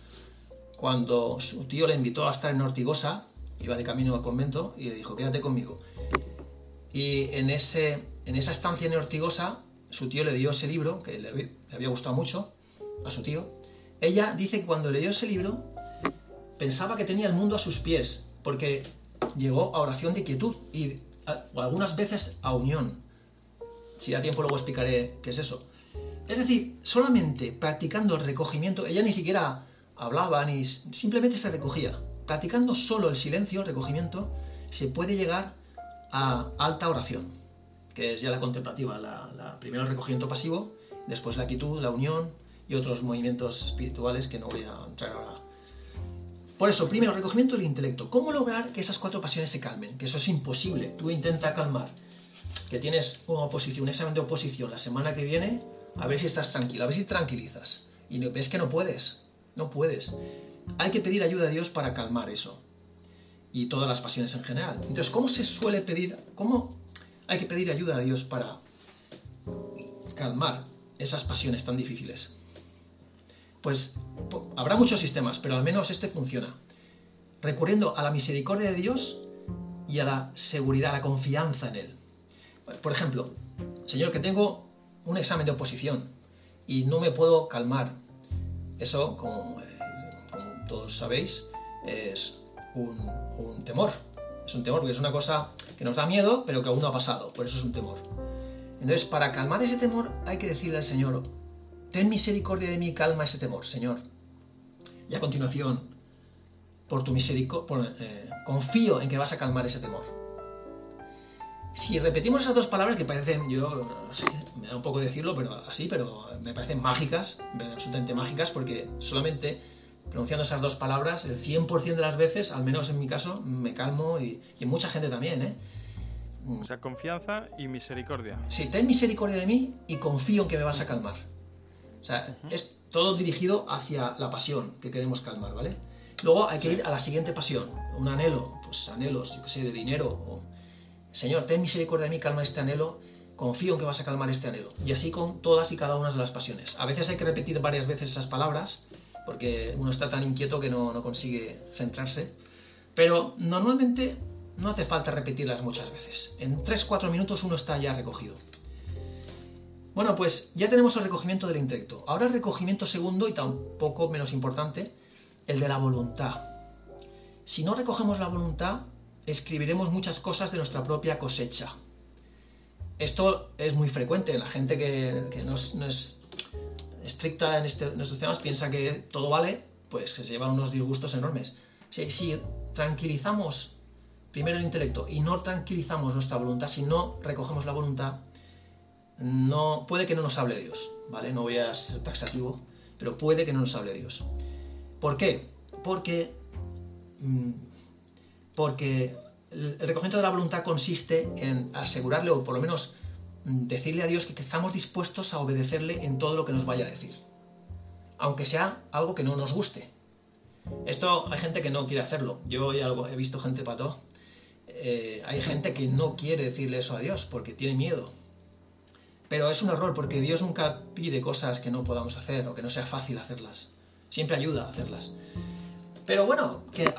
cuando su tío le invitó a estar en Ortigosa, iba de camino al convento, y le dijo, quédate conmigo. Y en, ese, en esa estancia en Ortigosa, su tío le dio ese libro, que le, había gustado mucho a su tío. Ella dice que cuando leyó ese libro, pensaba que tenía el mundo a sus pies, porque llegó a oración de quietud y algunas veces a unión. Si da tiempo luego explicaré qué es eso. Es decir, solamente practicando el recogimiento, ella ni siquiera hablaba ni simplemente se recogía. Practicando solo el silencio, el recogimiento, se puede llegar a alta oración, que es ya la contemplativa, la, primero el recogimiento pasivo, después la quietud, la unión y otros movimientos espirituales que no voy a entrar ahora. Por eso, primero, recogimiento del intelecto. ¿Cómo lograr que esas cuatro pasiones se calmen? Que eso es imposible. Tú intenta calmar. Que tienes una oposición, un examen de oposición la semana que viene, a ver si estás tranquilo, a ver si tranquilizas. Y ves que no puedes. No puedes. Hay que pedir ayuda a Dios para calmar eso y todas las pasiones en general. Entonces, ¿cómo se suele pedir, cómo hay que pedir ayuda a Dios para calmar esas pasiones tan difíciles? Pues habrá muchos sistemas, pero al menos este funciona. Recurriendo a la misericordia de Dios y a la seguridad, a la confianza en Él. Por ejemplo, Señor, que tengo un examen de oposición y no me puedo calmar. Eso, como, eh, todos sabéis, es un, temor. Es un temor porque es una cosa que nos da miedo, pero que aún no ha pasado. Por eso es un temor. Entonces, para calmar ese temor, hay que decirle al Señor, ten misericordia de mí, calma ese temor, Señor. Y a continuación, por tu misericordia, eh, confío en que vas a calmar ese temor. Si repetimos esas dos palabras que parecen, yo me da un poco decirlo, pero así, pero me parecen mágicas, absolutamente mágicas, porque solamente pronunciando esas dos palabras, el 100% de las veces, al menos en mi caso, me calmo y, y mucha gente también, ¿eh? O sea, confianza y misericordia. Sí, ten misericordia de mí y confío en que me vas a calmar. O sea, es todo dirigido hacia la pasión que queremos calmar, ¿vale? Luego hay que ir a la siguiente pasión, un anhelo, pues anhelos, yo qué sé, de dinero. O, Señor, ten misericordia de mí, calma este anhelo, confío en que vas a calmar este anhelo. Y así con todas y cada una de las pasiones. A veces hay que repetir varias veces esas palabras porque uno está tan inquieto que no, consigue centrarse. Pero normalmente no hace falta repetirlas muchas veces. En 3-4 minutos uno está ya recogido. Bueno, pues ya tenemos el recogimiento del intelecto. Ahora el recogimiento segundo y tampoco menos importante, el de la voluntad. Si no recogemos la voluntad, escribiremos muchas cosas de nuestra propia cosecha. Esto es muy frecuente. La gente que, no, es, estricta en, este, estos temas piensa que todo vale, pues que se llevan unos disgustos enormes. Si, si tranquilizamos primero el intelecto y no tranquilizamos nuestra voluntad, si no recogemos la voluntad, no, puede que no nos hable Dios, ¿vale? No voy a ser taxativo, pero puede que no nos hable Dios. ¿Por qué? Porque, mm, porque el recogimiento de la voluntad consiste en asegurarle, o por lo menos mm, decirle a Dios que, estamos dispuestos a obedecerle en todo lo que nos vaya a decir. Aunque sea algo que no nos guste. Esto hay gente que no quiere hacerlo. Yo he visto gente pato. Eh, hay gente que no quiere decirle eso a Dios porque tiene miedo. Pero es un error porque Dios nunca pide cosas que no podamos hacer o que no sea fácil hacerlas. Siempre ayuda a hacerlas. Pero bueno, que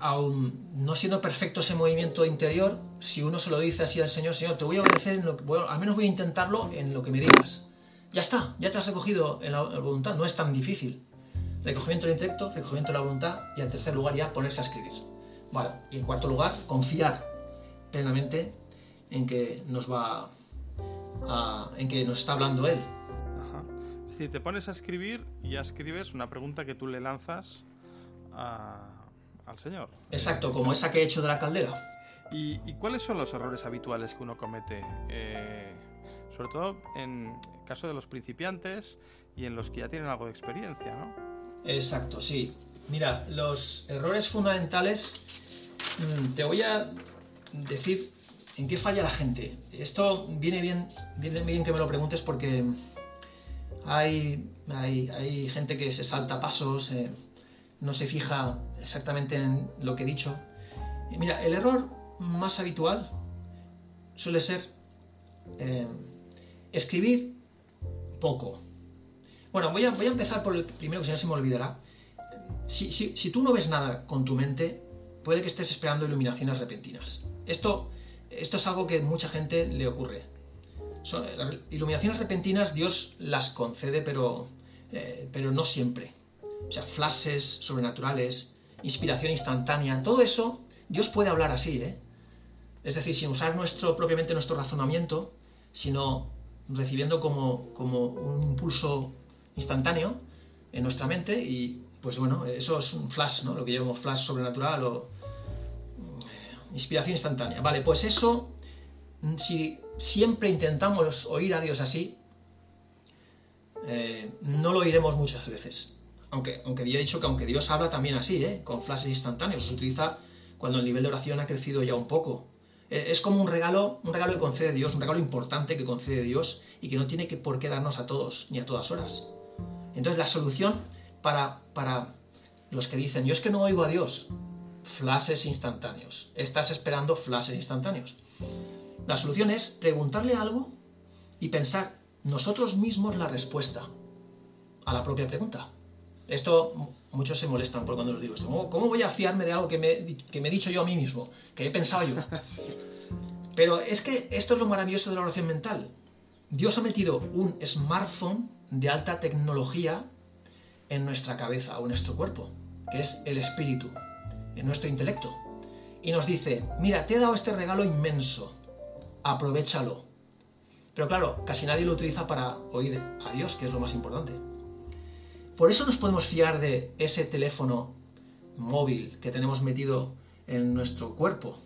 aún no siendo perfecto ese movimiento interior, si uno se lo dice así al Señor, Señor, te voy a obedecer, al menos voy a intentarlo en lo que me digas. Ya está, ya te has recogido en la, voluntad, no es tan difícil. Recogimiento del intelecto, recogimiento de la voluntad y en tercer lugar ya ponerse a escribir. Vale, y en cuarto lugar, confiar plenamente en que nos va en que nos está hablando Él. Ajá. Es decir, te pones a escribir y ya escribes una pregunta que tú le lanzas al Señor. Exacto, como esa que he hecho de la caldera. ¿Y, cuáles son los errores habituales que uno comete? Eh, sobre todo en caso de los principiantes y en los que ya tienen algo de experiencia, ¿no? Exacto, sí. Mira, los errores fundamentales, mm, te voy a decir en qué falla la gente. Esto viene bien, viene bien que me lo preguntes porque hay, hay, gente que se salta pasos. Eh, no se fija exactamente en lo que he dicho. mira, el error más habitual suele ser eh, escribir poco. Bueno, voy a, voy a empezar por el primero que si no se me olvidará. Si, si, tú no ves nada con tu mente, puede que estés esperando iluminaciones repentinas. Esto, esto es algo que mucha gente le ocurre. las iluminaciones repentinas Dios las concede, pero, eh, pero no siempre o sea, flashes sobrenaturales, inspiración instantánea, todo eso, Dios puede hablar así, ¿eh? Es decir, sin usar nuestro, propiamente nuestro razonamiento, sino recibiendo como, como un impulso instantáneo en nuestra mente y, pues bueno, eso es un flash, ¿no? Lo que llamamos flash sobrenatural o inspiración instantánea. Vale, pues eso, si siempre intentamos oír a Dios así, eh, no lo oiremos muchas veces aunque, aunque he dicho que aunque Dios habla también así, ¿eh? con flashes instantáneos, se utiliza cuando el nivel de oración ha crecido ya un poco. E, es como un regalo, un regalo que concede Dios, un regalo importante que concede Dios y que no tiene que por qué darnos a todos ni a todas horas. Entonces la solución para, para los que dicen, yo es que no oigo a Dios, flashes instantáneos. Estás esperando flashes instantáneos. La solución es preguntarle algo y pensar nosotros mismos la respuesta a la propia pregunta. Esto muchos se molestan por cuando lo digo esto. ¿Cómo, voy a fiarme de algo que me, que me, he dicho yo a mí mismo? Que he pensado yo. *laughs* Pero es que esto es lo maravilloso de la oración mental. Dios ha metido un smartphone de alta tecnología en nuestra cabeza o en nuestro cuerpo, que es el espíritu, en nuestro intelecto. Y nos dice, mira, te he dado este regalo inmenso, aprovechalo. Pero claro, casi nadie lo utiliza para oír a Dios, que es lo más importante. Por eso nos podemos fiar de ese teléfono móvil que tenemos metido en nuestro cuerpo.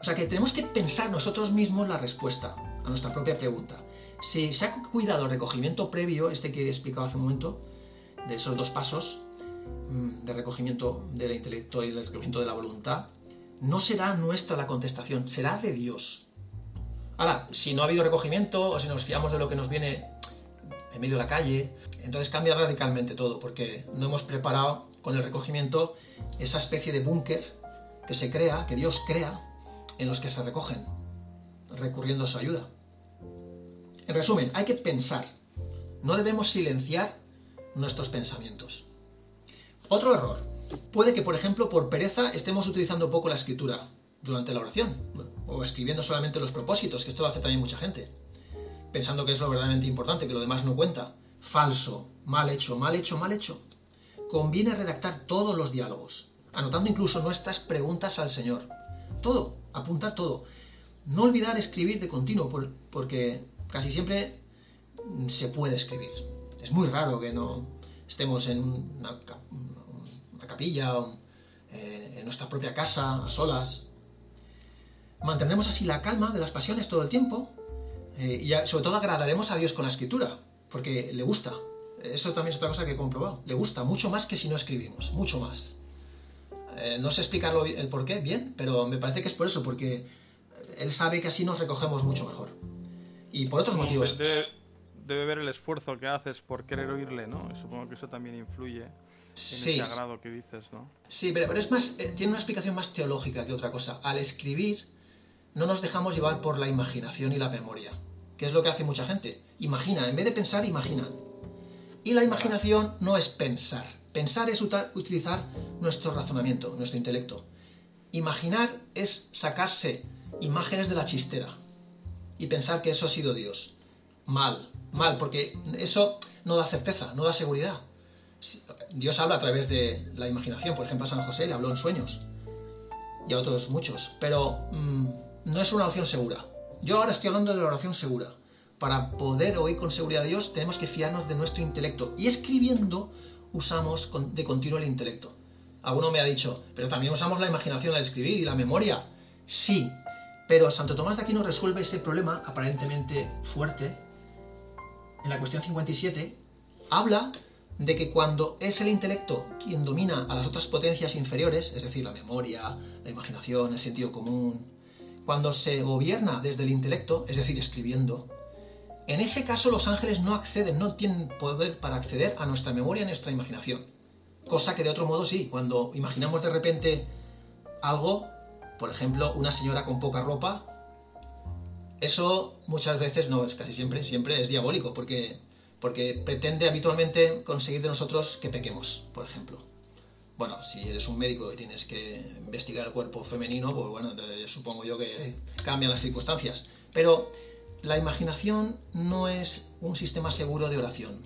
O sea que tenemos que pensar nosotros mismos la respuesta a nuestra propia pregunta. Si se ha cuidado el recogimiento previo, este que he explicado hace un momento, de esos dos pasos, de recogimiento del intelecto y del recogimiento de la voluntad, no será nuestra la contestación, será de Dios. Ahora, si no ha habido recogimiento o si nos fiamos de lo que nos viene en medio de la calle, entonces cambia radicalmente todo, porque no hemos preparado con el recogimiento esa especie de búnker que se crea, que Dios crea, en los que se recogen, recurriendo a su ayuda. En resumen, hay que pensar. No debemos silenciar nuestros pensamientos. Otro error. Puede que, por ejemplo, por pereza estemos utilizando poco la escritura durante la oración, o escribiendo solamente los propósitos, que esto lo hace también mucha gente, pensando que es lo verdaderamente importante, que lo demás no cuenta falso, mal hecho, mal hecho, mal hecho. Conviene redactar todos los diálogos, anotando incluso nuestras preguntas al Señor. Todo, apuntar todo. No olvidar escribir de continuo, porque casi siempre se puede escribir. Es muy raro que no estemos en una, capilla o eh, en nuestra propia casa, a solas. Mantendremos así la calma de las pasiones todo el tiempo eh, y sobre todo agradaremos a Dios con la escritura, porque le gusta. Eso también es otra cosa que he comprobado. Le gusta mucho más que si no escribimos, mucho más. Eh, no sé explicarlo el por qué bien, pero me parece que es por eso, porque él sabe que así nos recogemos mucho mejor. Y por otros motivos. Debe, debe, ver el esfuerzo que haces por querer oírle, ¿no? supongo que eso también influye en ese agrado que dices, ¿no? Sí, pero, pero es más, eh, tiene una explicación más teológica que otra cosa. Al escribir, no nos dejamos llevar por la imaginación y la memoria, que es lo que hace mucha gente. Imagina, en vez de pensar, imagina. Y la imaginación no es pensar. Pensar es utilizar nuestro razonamiento, nuestro intelecto. Imaginar es sacarse imágenes de la chistera y pensar que eso ha sido Dios. Mal, mal, porque eso no da certeza, no da seguridad. Dios habla a través de la imaginación, por ejemplo a San José le habló en sueños y a otros muchos, pero mm, no es una oración segura. Yo ahora estoy hablando de la oración segura. Para poder oír con seguridad a Dios tenemos que fiarnos de nuestro intelecto y escribiendo usamos de continuo el intelecto. Alguno me ha dicho, pero también usamos la imaginación al escribir y la memoria. Sí, pero Santo Tomás de Aquino resuelve ese problema aparentemente fuerte en la cuestión 57. Habla de que cuando es el intelecto quien domina a las otras potencias inferiores, es decir, la memoria, la imaginación, el sentido común, cuando se gobierna desde el intelecto, es decir, escribiendo, en ese caso los ángeles no acceden, no tienen poder para acceder a nuestra memoria y nuestra imaginación. Cosa que de otro modo sí, cuando imaginamos de repente algo, por ejemplo, una señora con poca ropa, eso muchas veces no es casi siempre, siempre es diabólico, porque, porque pretende habitualmente conseguir de nosotros que pequemos, por ejemplo. Bueno, si eres un médico y tienes que investigar el cuerpo femenino, pues bueno, supongo yo que cambian las circunstancias. Pero la imaginación no es un sistema seguro de oración,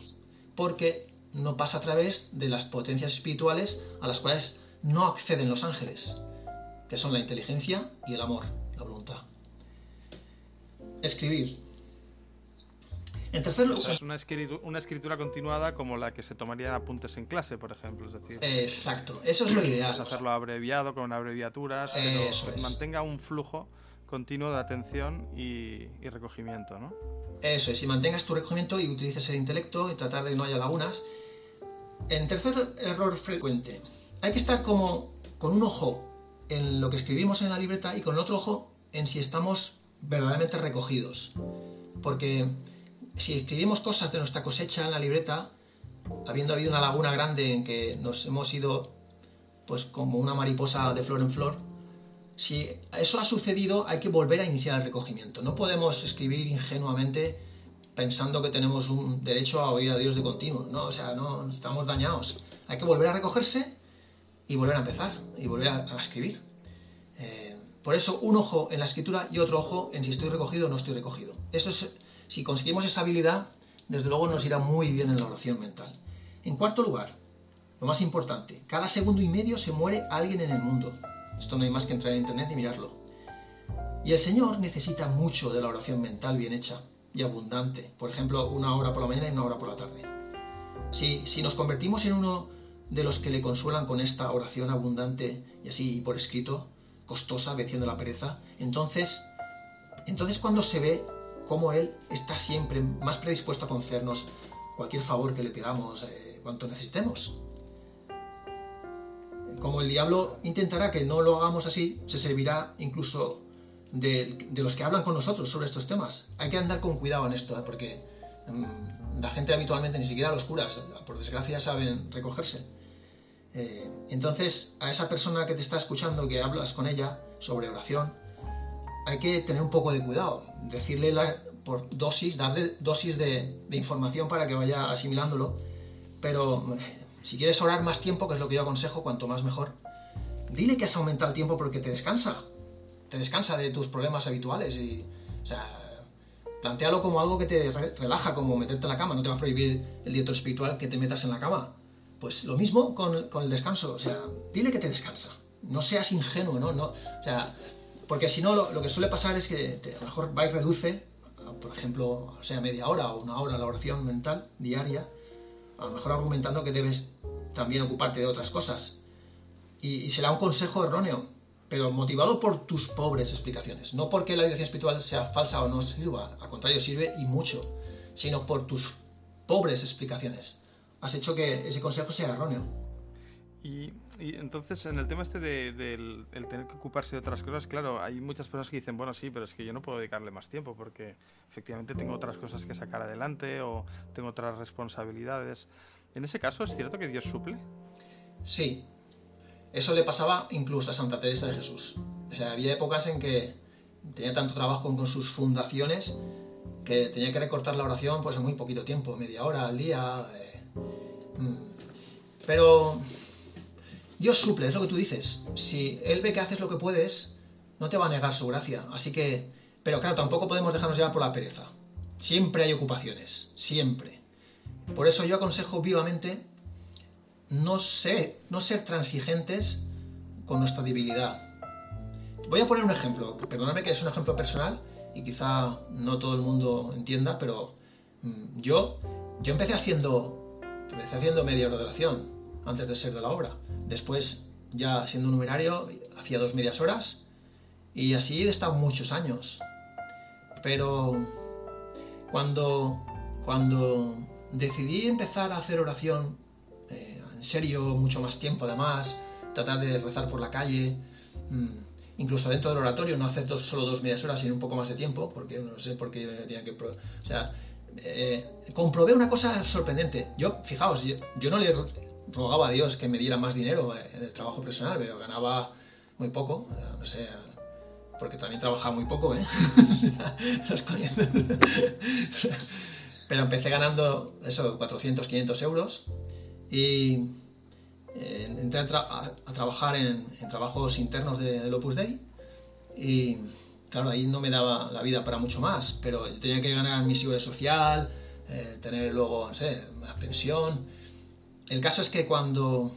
porque no pasa a través de las potencias espirituales a las cuales no acceden los ángeles que son la inteligencia y el amor, la voluntad. Escribir. En tercer lugar... es una escritura, continuada como la que se tomaría apuntes en clase, por ejemplo. Es decir, Exacto, eso es lo *clears throat* ideal. Puedes hacerlo abreviado, con abreviaturas, pero mantenga un flujo continuo de atención y, recogimiento, ¿no? Eso es, si mantengas tu recogimiento y utilices el intelecto y tratar de que no haya lagunas. En tercer error frecuente, hay que estar como con un ojo en lo que escribimos en la libreta y con el otro ojo en si estamos verdaderamente recogidos. Porque si escribimos cosas de nuestra cosecha en la libreta, habiendo habido una laguna grande en que nos hemos ido pues como una mariposa de flor en flor, si eso ha sucedido hay que volver a iniciar el recogimiento. No podemos escribir ingenuamente pensando que tenemos un derecho a oír a Dios de continuo. No, o sea, no estamos dañados. Hay que volver a recogerse y volver a empezar y volver a, escribir. Eh, por eso, un ojo en la escritura y otro ojo en si estoy recogido o no estoy recogido. Eso es, si conseguimos esa habilidad, desde luego nos irá muy bien en la oración mental. En cuarto lugar, lo más importante, cada segundo y medio se muere alguien en el mundo. Esto no hay más que entrar en internet y mirarlo. Y el Señor necesita mucho de la oración mental bien hecha y abundante. Por ejemplo, una hora por la mañana y una hora por la tarde. Si, si nos convertimos en uno de los que le consuelan con esta oración abundante y así por escrito, costosa, venciendo la pereza, entonces, entonces cuando se ve cómo Él está siempre más predispuesto a concedernos cualquier favor que le pidamos, eh, cuanto necesitemos. Como el diablo intentará que no lo hagamos así, se servirá incluso de, los que hablan con nosotros sobre estos temas. Hay que andar con cuidado en esto, ¿eh? porque mm, la gente habitualmente, ni siquiera los curas, por desgracia, saben recogerse. Eh, entonces, a esa persona que te está escuchando, que hablas con ella sobre oración, hay que tener un poco de cuidado, decirle por dosis, darle dosis de, información para que vaya asimilándolo, pero si quieres orar más tiempo, que es lo que yo aconsejo, cuanto más mejor, dile que has aumentado el tiempo porque te descansa, te descansa de tus problemas habituales y, o sea, plantealo como algo que te relaja, como meterte en la cama, no te va a prohibir el dieto espiritual que te metas en la cama, pues lo mismo con, el descanso, o sea, dile que te descansa, no seas ingenuo, ¿no? no o sea, Porque si no, lo, que suele pasar es que a lo mejor va y reduce, por ejemplo, sea media hora o una hora la oración mental diaria, a lo mejor argumentando que debes también ocuparte de otras cosas. Y, será un consejo erróneo, pero motivado por tus pobres explicaciones. No porque la dirección espiritual sea falsa o no sirva, al contrario, sirve y mucho, sino por tus pobres explicaciones. Has hecho que ese consejo sea erróneo. Y, entonces, en el tema este de, del tener que ocuparse de otras cosas, claro, hay muchas personas que dicen, bueno, sí, pero es que yo no puedo dedicarle más tiempo porque efectivamente tengo otras cosas que sacar adelante o tengo otras responsabilidades. En ese caso, ¿es cierto que Dios suple? Sí. Eso le pasaba incluso a Santa Teresa de Jesús. O sea, había épocas en que tenía tanto trabajo con sus fundaciones que tenía que recortar la oración pues en muy poquito tiempo, media hora al día. Eh, mm. Pero Dios suple, es lo que tú dices. Si Él ve que haces lo que puedes, no te va a negar su gracia. Así que, pero claro, tampoco podemos dejarnos llevar por la pereza. Siempre hay ocupaciones, siempre. Por eso yo aconsejo vivamente no ser, no ser transigentes con nuestra debilidad. Voy a poner un ejemplo, perdóname que es un ejemplo personal y quizá no todo el mundo entienda, pero mm, yo, yo empecé haciendo, empecé haciendo media hora de oración antes de ser de la obra. Después, ya siendo un numerario, hacía dos medias horas y así he estado muchos años. Pero cuando, cuando decidí empezar a hacer oración eh, en serio mucho más tiempo además, tratar de rezar por la calle, mm, incluso dentro del oratorio, no hacer solo dos medias horas, sino un poco más de tiempo, porque no sé por qué tenía que... O sea, eh, comprobé una cosa sorprendente. Yo, fijaos, yo, no le rogaba a Dios que me diera más dinero eh, en el trabajo personal, pero ganaba muy poco, no sé, porque también trabajaba muy poco, ¿eh? *laughs* Pero empecé ganando eso, 400, 500 euros y eh, entré a, trabajar en, trabajos internos de, del Opus Dei y claro, ahí no me daba la vida para mucho más, pero tenía que ganar mi seguridad social, tener luego, no sé, una pensión. El caso es que cuando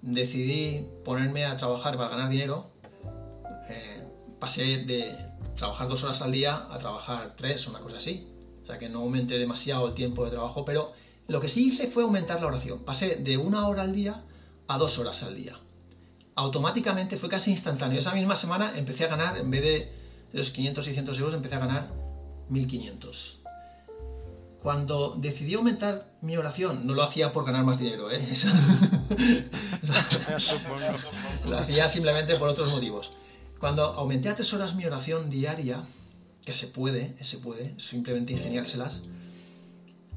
decidí ponerme a trabajar para ganar dinero, eh, pasé de trabajar dos horas al día a trabajar tres, una cosa así que no aumenté demasiado el tiempo de trabajo, pero lo que sí hice fue aumentar la oración. Pasé de una hora al día a dos horas al día. Automáticamente fue casi instantáneo. Esa misma semana empecé a ganar, en vez de los 500, 600 euros, empecé a ganar 1500. Cuando decidí aumentar mi oración, no lo hacía por ganar más dinero, ¿eh? *laughs* lo hacía simplemente por otros motivos. Cuando aumenté a tres horas mi oración diaria, que se puede, se puede, simplemente ingeniárselas,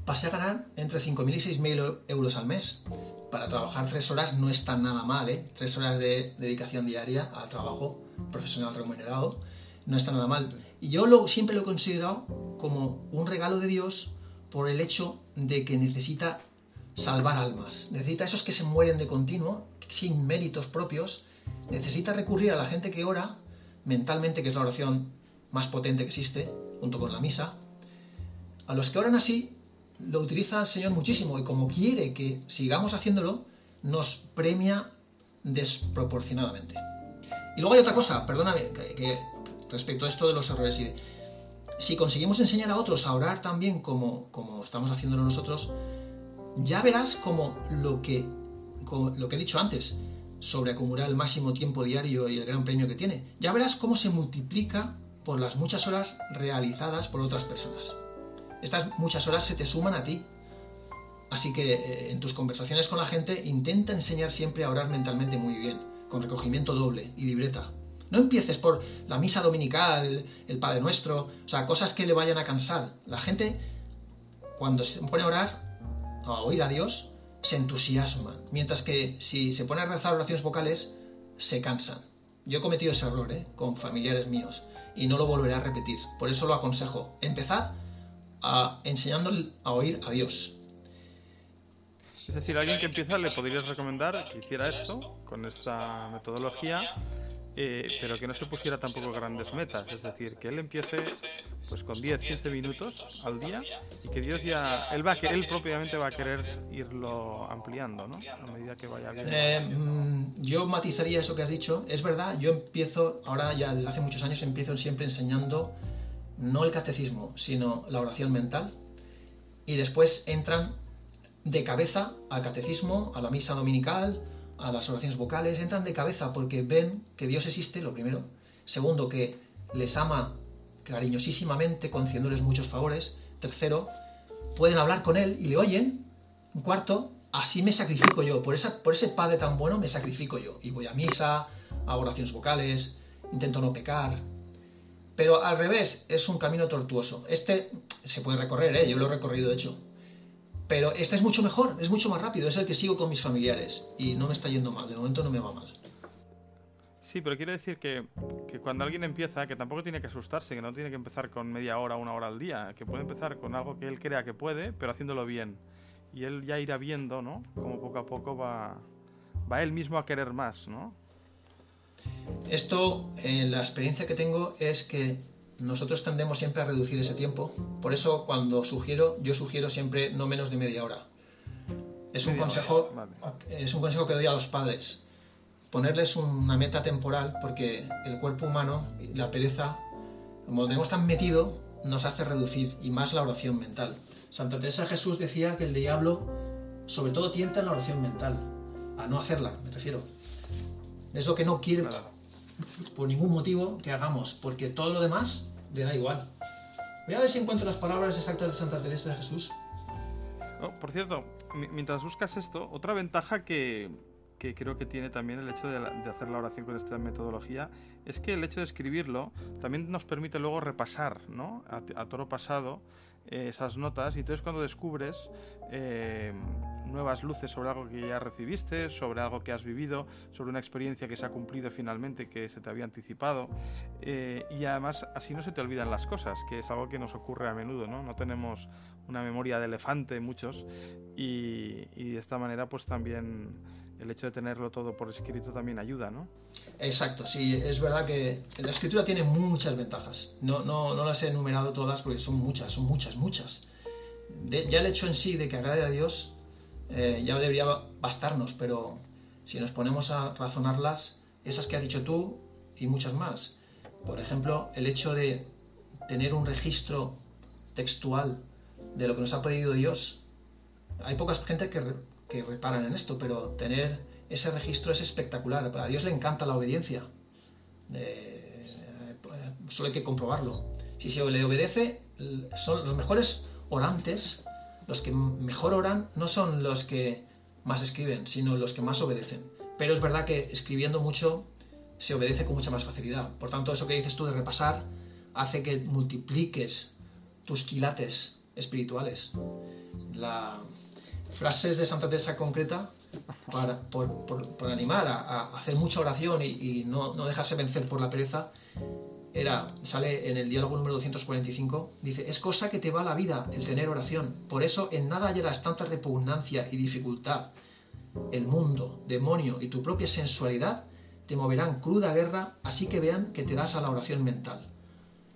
pasé a ganar entre 5.000 y 6.000 euros al mes. Para trabajar tres horas no está nada mal, ¿eh? Tres horas de dedicación diaria al trabajo profesional remunerado no está nada mal. Y yo lo, siempre lo he considerado como un regalo de Dios por el hecho de que necesita salvar almas. Necesita esos que se mueren de continuo, sin méritos propios. Necesita recurrir a la gente que ora mentalmente, que es la oración más potente que existe, junto con la misa, a los que oran así, lo utiliza el Señor muchísimo y como quiere que sigamos haciéndolo, nos premia desproporcionadamente. Y luego hay otra cosa, perdóname, que, respecto a esto de los errores, si conseguimos enseñar a otros a orar también como, como estamos haciéndolo nosotros, ya verás como lo que, como lo que he dicho antes, sobre acumular el máximo tiempo diario y el gran premio que tiene, ya verás cómo se multiplica por las muchas horas realizadas por otras personas. Estas muchas horas se te suman a ti. Así que eh, en tus conversaciones con la gente intenta enseñar siempre a orar mentalmente muy bien, con recogimiento doble y libreta. No empieces por la misa dominical, el Padre Nuestro, o sea, cosas que le vayan a cansar. La gente, cuando se pone a orar, a oír a Dios, se entusiasman. Mientras que si se pone a rezar oraciones vocales, se cansan. Yo he cometido ese error, ¿eh? Con familiares míos y no lo volveré a repetir. Por eso lo aconsejo. Empezad a, enseñándole a oír a Dios. Es decir, a alguien que empieza le podrías recomendar que hiciera esto con esta metodología, eh, pero que no se pusiera tampoco grandes metas. Es decir, que él empiece pues con 10, 15 minutos al día y que Dios ya, él va que él propiamente va a querer irlo ampliando, ¿no? A medida que vaya bien. Eh, mm, yo matizaría eso que has dicho. Es verdad, yo empiezo, ahora ya desde hace muchos años empiezo siempre enseñando no el catecismo, sino la oración mental. Y después entran de cabeza al catecismo, a la misa dominical, a las oraciones vocales, entran de cabeza porque ven que Dios existe, lo primero. Segundo, que les ama cariñosísimamente, concediéndoles muchos favores. Tercero, pueden hablar con Él y le oyen. Cuarto, así me sacrifico yo. Por, esa, por ese Padre tan bueno me sacrifico yo. Y voy a misa, a oraciones vocales, intento no pecar. Pero al revés, es un camino tortuoso. Este se puede recorrer, ¿eh? yo lo he recorrido de hecho pero este es mucho mejor, es mucho más rápido, es el que sigo con mis familiares y no me está yendo mal, de momento no me va mal. Sí, pero quiero decir que, cuando alguien empieza, que tampoco tiene que asustarse, que no tiene que empezar con media hora, una hora al día, que puede empezar con algo que él crea que puede, pero haciéndolo bien. Y él ya irá viendo, ¿no? Como poco a poco va, va él mismo a querer más, ¿no? Esto, en la experiencia que tengo, es que nosotros tendemos siempre a reducir ese tiempo. Por eso cuando sugiero, yo sugiero siempre no menos de media hora. Es un, consejo, es un consejo que doy a los padres. Ponerles una meta temporal porque el cuerpo humano, la pereza, como lo tenemos tan metido, nos hace reducir y más la oración mental. Santa Teresa Jesús decía que el diablo sobre todo tienta en la oración mental, a no hacerla, me refiero. Es lo que no quiere por ningún motivo que hagamos, porque todo lo demás le da igual. Voy a ver si encuentro las palabras exactas de Santa Teresa de Jesús. Oh, por cierto, mientras buscas esto, otra ventaja que, creo que tiene también el hecho de, hacer la oración con esta metodología es que el hecho de escribirlo también nos permite luego repasar ¿no? a, a toro pasado esas notas y entonces cuando descubres eh, nuevas luces sobre algo que ya recibiste, sobre algo que has vivido, sobre una experiencia que se ha cumplido finalmente, que se te había anticipado eh, y además así no se te olvidan las cosas, que es algo que nos ocurre a menudo, ¿no? No tenemos una memoria de elefante muchos y de esta manera pues también el hecho de tenerlo todo por escrito también ayuda, ¿no? Exacto, sí, es verdad que la escritura tiene muchas ventajas. No, no, no las he enumerado todas porque son muchas, son muchas, muchas. ya el hecho en sí de que agrade a Dios eh, ya debería bastarnos, pero si nos ponemos a razonarlas, esas que has dicho tú y muchas más. Por ejemplo, el hecho de tener un registro textual de lo que nos ha pedido Dios. Hay poca gente que, que reparan en esto, pero tener ese registro es espectacular. A Dios le encanta la obediencia. Eh, solo hay que comprobarlo. Si se le obedece, son los mejores orantes, los que mejor oran, no son los que más escriben, sino los que más obedecen. Pero es verdad que escribiendo mucho se obedece con mucha más facilidad. Por tanto, eso que dices tú de repasar hace que multipliques tus quilates espirituales. La, frases de Santa Teresa concreta para, por, animar a, hacer mucha oración y, no, no, dejarse vencer por la pereza, era, sale en el diálogo número 245, dice, es cosa que te va la vida el tener oración, por eso en nada hallarás tanta repugnancia y dificultad. El mundo, demonio y tu propia sensualidad te moverán cruda guerra, así que vean que te das a la oración mental.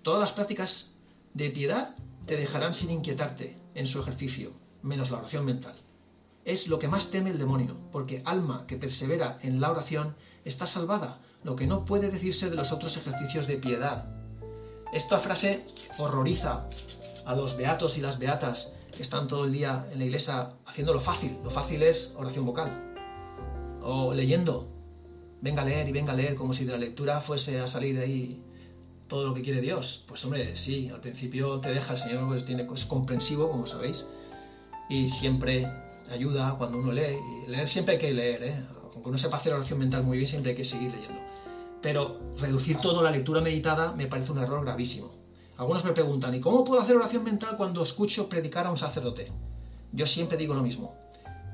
Todas las prácticas de piedad te dejarán sin inquietarte en su ejercicio, menos la oración mental es lo que más teme el demonio, porque alma que persevera en la oración está salvada, lo que no puede decirse de los otros ejercicios de piedad. Esta frase horroriza a los beatos y las beatas que están todo el día en la iglesia haciendo lo fácil. Lo fácil es oración vocal. O leyendo. Venga a leer y venga a leer como si de la lectura fuese a salir de ahí todo lo que quiere Dios. Pues hombre, sí, al principio te deja el Señor, pues tiene, es comprensivo, como sabéis, y siempre ayuda cuando uno lee. Y leer siempre hay que leer, ¿eh? aunque uno sepa hacer oración mental muy bien, siempre hay que seguir leyendo. Pero reducir todo a la lectura meditada me parece un error gravísimo. Algunos me preguntan, ¿y cómo puedo hacer oración mental cuando escucho predicar a un sacerdote? Yo siempre digo lo mismo.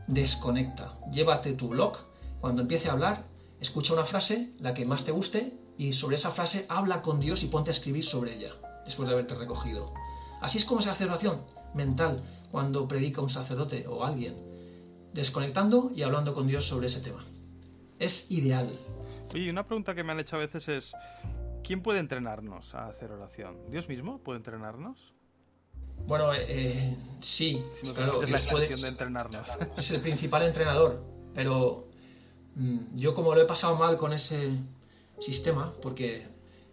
Desconecta. Llévate tu blog. Cuando empiece a hablar, escucha una frase, la que más te guste, y sobre esa frase habla con Dios y ponte a escribir sobre ella, después de haberte recogido. Así es como se hace oración mental, cuando predica un sacerdote o alguien, desconectando y hablando con Dios sobre ese tema. Es ideal. Oye, una pregunta que me han hecho a veces es, ¿quién puede entrenarnos a hacer oración? ¿Dios mismo puede entrenarnos? Bueno, eh, eh sí. claro, es la expresión de entrenarnos. *laughs* Es el principal entrenador, pero mm, yo como lo he pasado mal con ese sistema, porque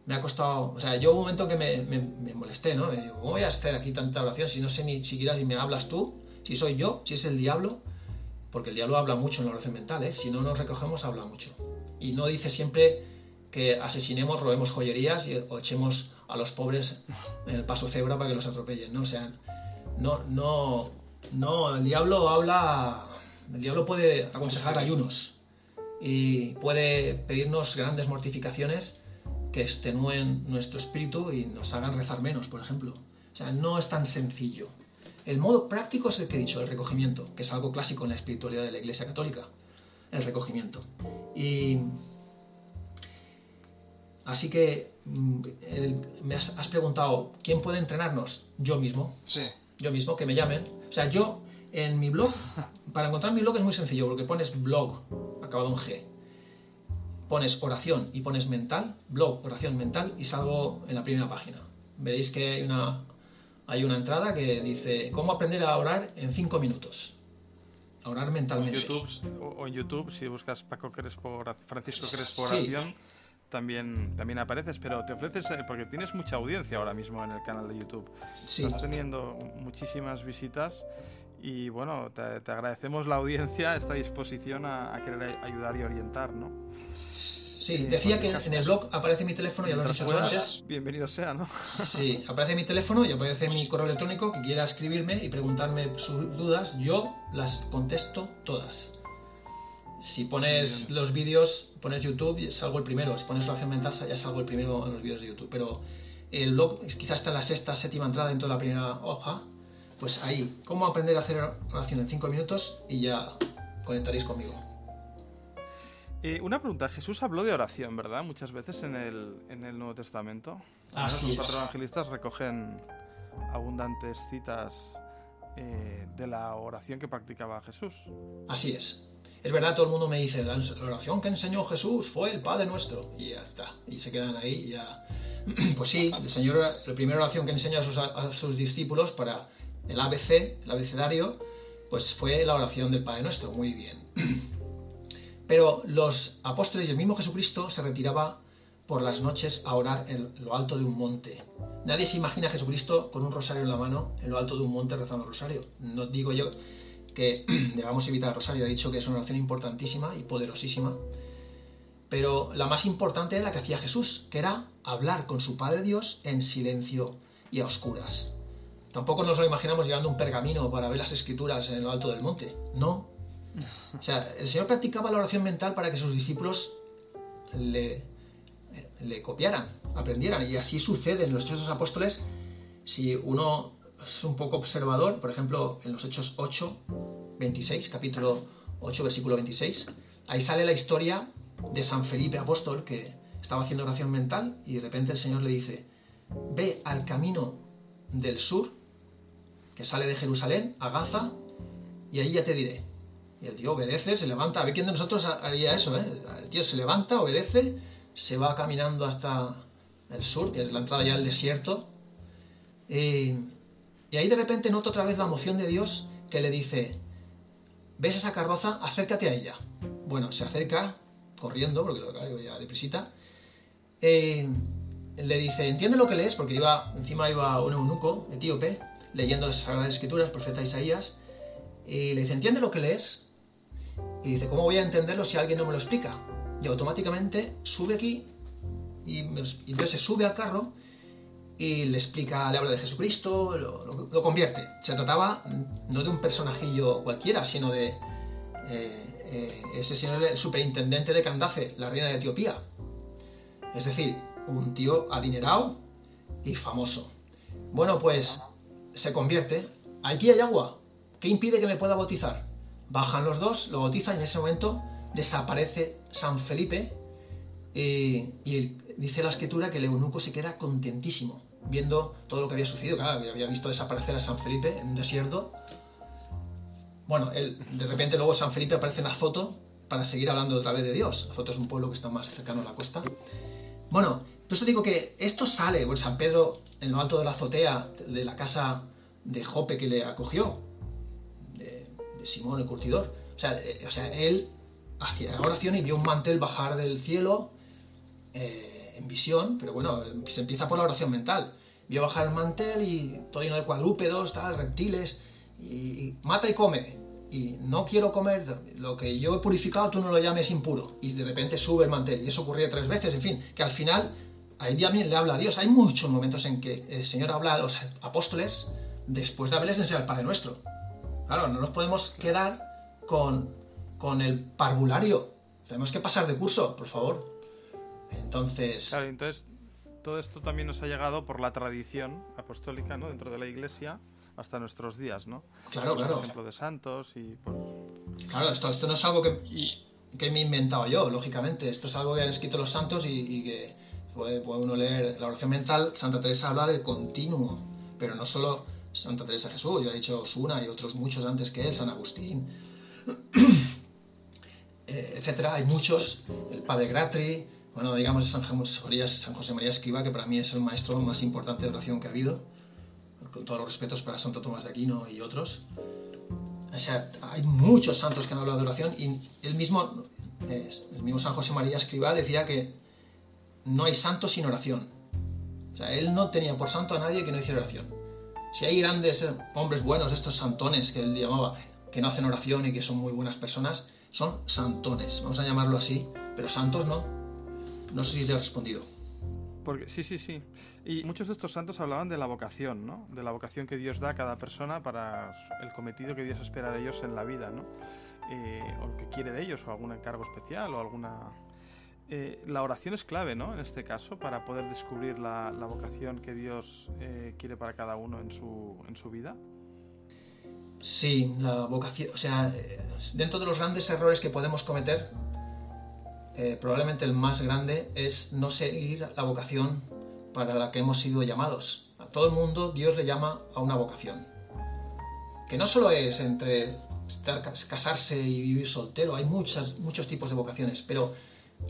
me ha costado, o sea, yo un momento que me, me, molesté, ¿no? Me digo, ¿cómo voy a hacer aquí tanta oración si no sé ni siquiera si me hablas tú, si soy yo, si es el diablo? Porque el diablo habla mucho en la oración mental, ¿eh? Si no nos recogemos, habla mucho. Y no dice siempre que asesinemos, robemos joyerías y, o echemos a los pobres en el paso cebra para que los atropellen, ¿no? O sea, no, no, no, el diablo habla, el diablo puede aconsejar ayunos y puede pedirnos grandes mortificaciones que extenúen nuestro espíritu y nos hagan rezar menos, por ejemplo. O sea, no es tan sencillo. El modo práctico es el que he dicho, el recogimiento, que es algo clásico en la espiritualidad de la Iglesia Católica, el recogimiento. Y así que mm, me has, preguntado, ¿quién puede entrenarnos? Yo mismo. Sí. Yo mismo, que me llamen. O sea, yo en mi blog, *laughs* para encontrar mi blog es muy sencillo, porque pones blog, acabado en G, pones oración y pones mental, blog, oración mental, y salgo en la primera página. Veréis que hay una, hay una entrada que dice cómo aprender a orar en 5 minutos. A orar mentalmente. O en YouTube, o en YouTube si buscas Paco Crespo, Francisco Crespo Oración, también, también apareces, pero te ofreces, eh, porque tienes mucha audiencia ahora mismo en el canal de YouTube. Sí. Estás teniendo muchísimas visitas y bueno, te, agradecemos la audiencia, esta disposición a, querer ayudar y orientar, ¿no? Sí, decía que en el blog aparece mi teléfono, ya lo has dicho antes. Bienvenido sea, ¿no? Sí, aparece mi teléfono y aparece mi correo electrónico que quiera escribirme y preguntarme sus dudas, yo las contesto todas. Si pones los vídeos, pones YouTube, salgo el primero. Si pones oración mental, ya salgo el primero en los vídeos de YouTube. Pero el blog quizás está en la sexta, séptima entrada dentro de la primera hoja pues ahí, ¿cómo aprender a hacer oración en 5 minutos? Y ya conectaréis conmigo. Eh, una pregunta, Jesús habló de oración, ¿verdad? Muchas veces en el, en el Nuevo Testamento. Así los cuatro evangelistas recogen abundantes citas eh, de la oración que practicaba Jesús. Así es. Es verdad, todo el mundo me dice, la oración que enseñó Jesús fue el Padre Nuestro. Y ya está. Y se quedan ahí y ya... *clears throat* Pues sí, el Señor, la primera oración que enseñó a sus, a sus discípulos para el ABC, el abecedario, pues fue la oración del Padre Nuestro, muy bien. *clears throat* Pero los apóstoles y el mismo Jesucristo se retiraba por las noches a orar en lo alto de un monte. Nadie se imagina a Jesucristo con un rosario en la mano en lo alto de un monte rezando el rosario. No digo yo que *clears throat* debamos evitar el rosario, he dicho que es una oración importantísima y poderosísima. Pero la más importante era la que hacía Jesús, que era hablar con su Padre Dios en silencio y a oscuras. Tampoco nos lo imaginamos llevando un pergamino para ver las escrituras en lo alto del monte. No. *laughs* O sea, el Señor practicaba la oración mental para que sus discípulos le, le copiaran, aprendieran. Y así sucede en los Hechos Apóstoles. Si uno es un poco observador, por ejemplo, en los Hechos 8, 26, capítulo 8, versículo 26, ahí sale la historia de San Felipe Apóstol que estaba haciendo oración mental y de repente el Señor le dice, ve al camino del sur sale de Jerusalén a Gaza y ahí ya te diré. Y el tío obedece, se levanta. A ver quién de nosotros haría eso, ¿eh? El tío se levanta, obedece, se va caminando hasta el sur, que es la entrada ya al desierto. Y, ahí de repente nota otra vez la emoción de Dios que le dice, ¿ves esa carroza? Acércate a ella. Bueno, se acerca corriendo, porque lo caigo ya deprisita. Eh, le dice, ¿entiende lo que lees? Porque iba, encima iba un eunuco etíope leyendo las Sagradas Escrituras, profeta Isaías, y le dice, ¿entiende lo que lees? Y dice, ¿cómo voy a entenderlo si alguien no me lo explica? Y automáticamente sube aquí y, entonces se sube al carro y le explica, le habla de Jesucristo, lo, convierte. Se trataba no de un personajillo cualquiera, sino de eh, eh, ese señor, el superintendente de Candace, la reina de Etiopía. Es decir, un tío adinerado y famoso. Bueno, pues se convierte. Aquí hay agua. ¿Qué impide que me pueda bautizar? Bajan los dos, lo bautizan y en ese momento desaparece San Felipe y, dice la escritura que el eunuco se queda contentísimo viendo todo lo que había sucedido. Claro, había visto desaparecer a San Felipe en un desierto. Bueno, de repente luego San Felipe aparece en la foto para seguir hablando otra vez de Dios. La foto es un pueblo que está más cercano a la costa. Bueno, Por eso digo que esto sale, bueno, San Pedro en lo alto de la azotea de la casa de Jope que le acogió, de, Simón el curtidor. O sea, eh, o sea, él hacía oración y vio un mantel bajar del cielo eh, en visión, pero bueno, se empieza por la oración mental. Vio bajar el mantel y todo lleno de cuadrúpedos, tal, reptiles, y mata y come y no quiero comer, lo que yo he purificado tú no lo llames impuro. Y de repente sube el mantel. Y eso ocurría tres veces, en fin, que al final ahí también le habla a Dios. Hay muchos momentos en que el Señor habla a los apóstoles después de haberles enseñado el Padre Nuestro. Claro, no nos podemos quedar con, con el parvulario. Tenemos que pasar de curso, por favor. Entonces... Claro, entonces todo esto también nos ha llegado por la tradición apostólica, ¿no? Dentro de la Iglesia hasta nuestros días, ¿no? Claro, claro. Por ejemplo, de santos y... Claro, esto, esto no es algo que, que me he inventado yo, lógicamente. Esto es algo que han escrito los santos y, que puede, uno leer la oración mental. Santa Teresa habla de continuo, pero no solo Santa Teresa Jesús, yo he dicho Osuna y otros muchos antes que él, San Agustín, *clears throat* eh, etcétera. Hay muchos, el Padre Gratri, bueno, digamos San José, María, Escriba, que para mí es el maestro más importante de oración que ha habido con todos los respetos para Santo Tomás de Aquino y otros. O sea, hay muchos santos que han hablado de oración y el mismo, el mismo San José María Escribá decía que no hay santo sin oración. O sea, él no tenía por santo a nadie que no hiciera oración. Si hay grandes hombres buenos, estos santones que él llamaba, que no hacen oración y que son muy buenas personas, son santones, vamos a llamarlo así, pero santos no. No sé si te he respondido. Porque, sí, sí, sí. Y muchos de estos santos hablaban de la vocación, ¿no? De la vocación que Dios da a cada persona para el cometido que Dios espera de ellos en la vida, ¿no? Eh, o lo que quiere de ellos, o algún encargo especial, o alguna... Eh, la oración es clave, ¿no? En este caso, para poder descubrir la, vocación que Dios eh, quiere para cada uno en su, en su vida. Sí, la vocación, o sea, dentro de los grandes errores que podemos cometer, eh, probablemente el más grande es no seguir la vocación para la que hemos sido llamados. A todo el mundo Dios le llama a una vocación. Que no solo es entre casarse y vivir soltero, hay muchas, muchos tipos de vocaciones, pero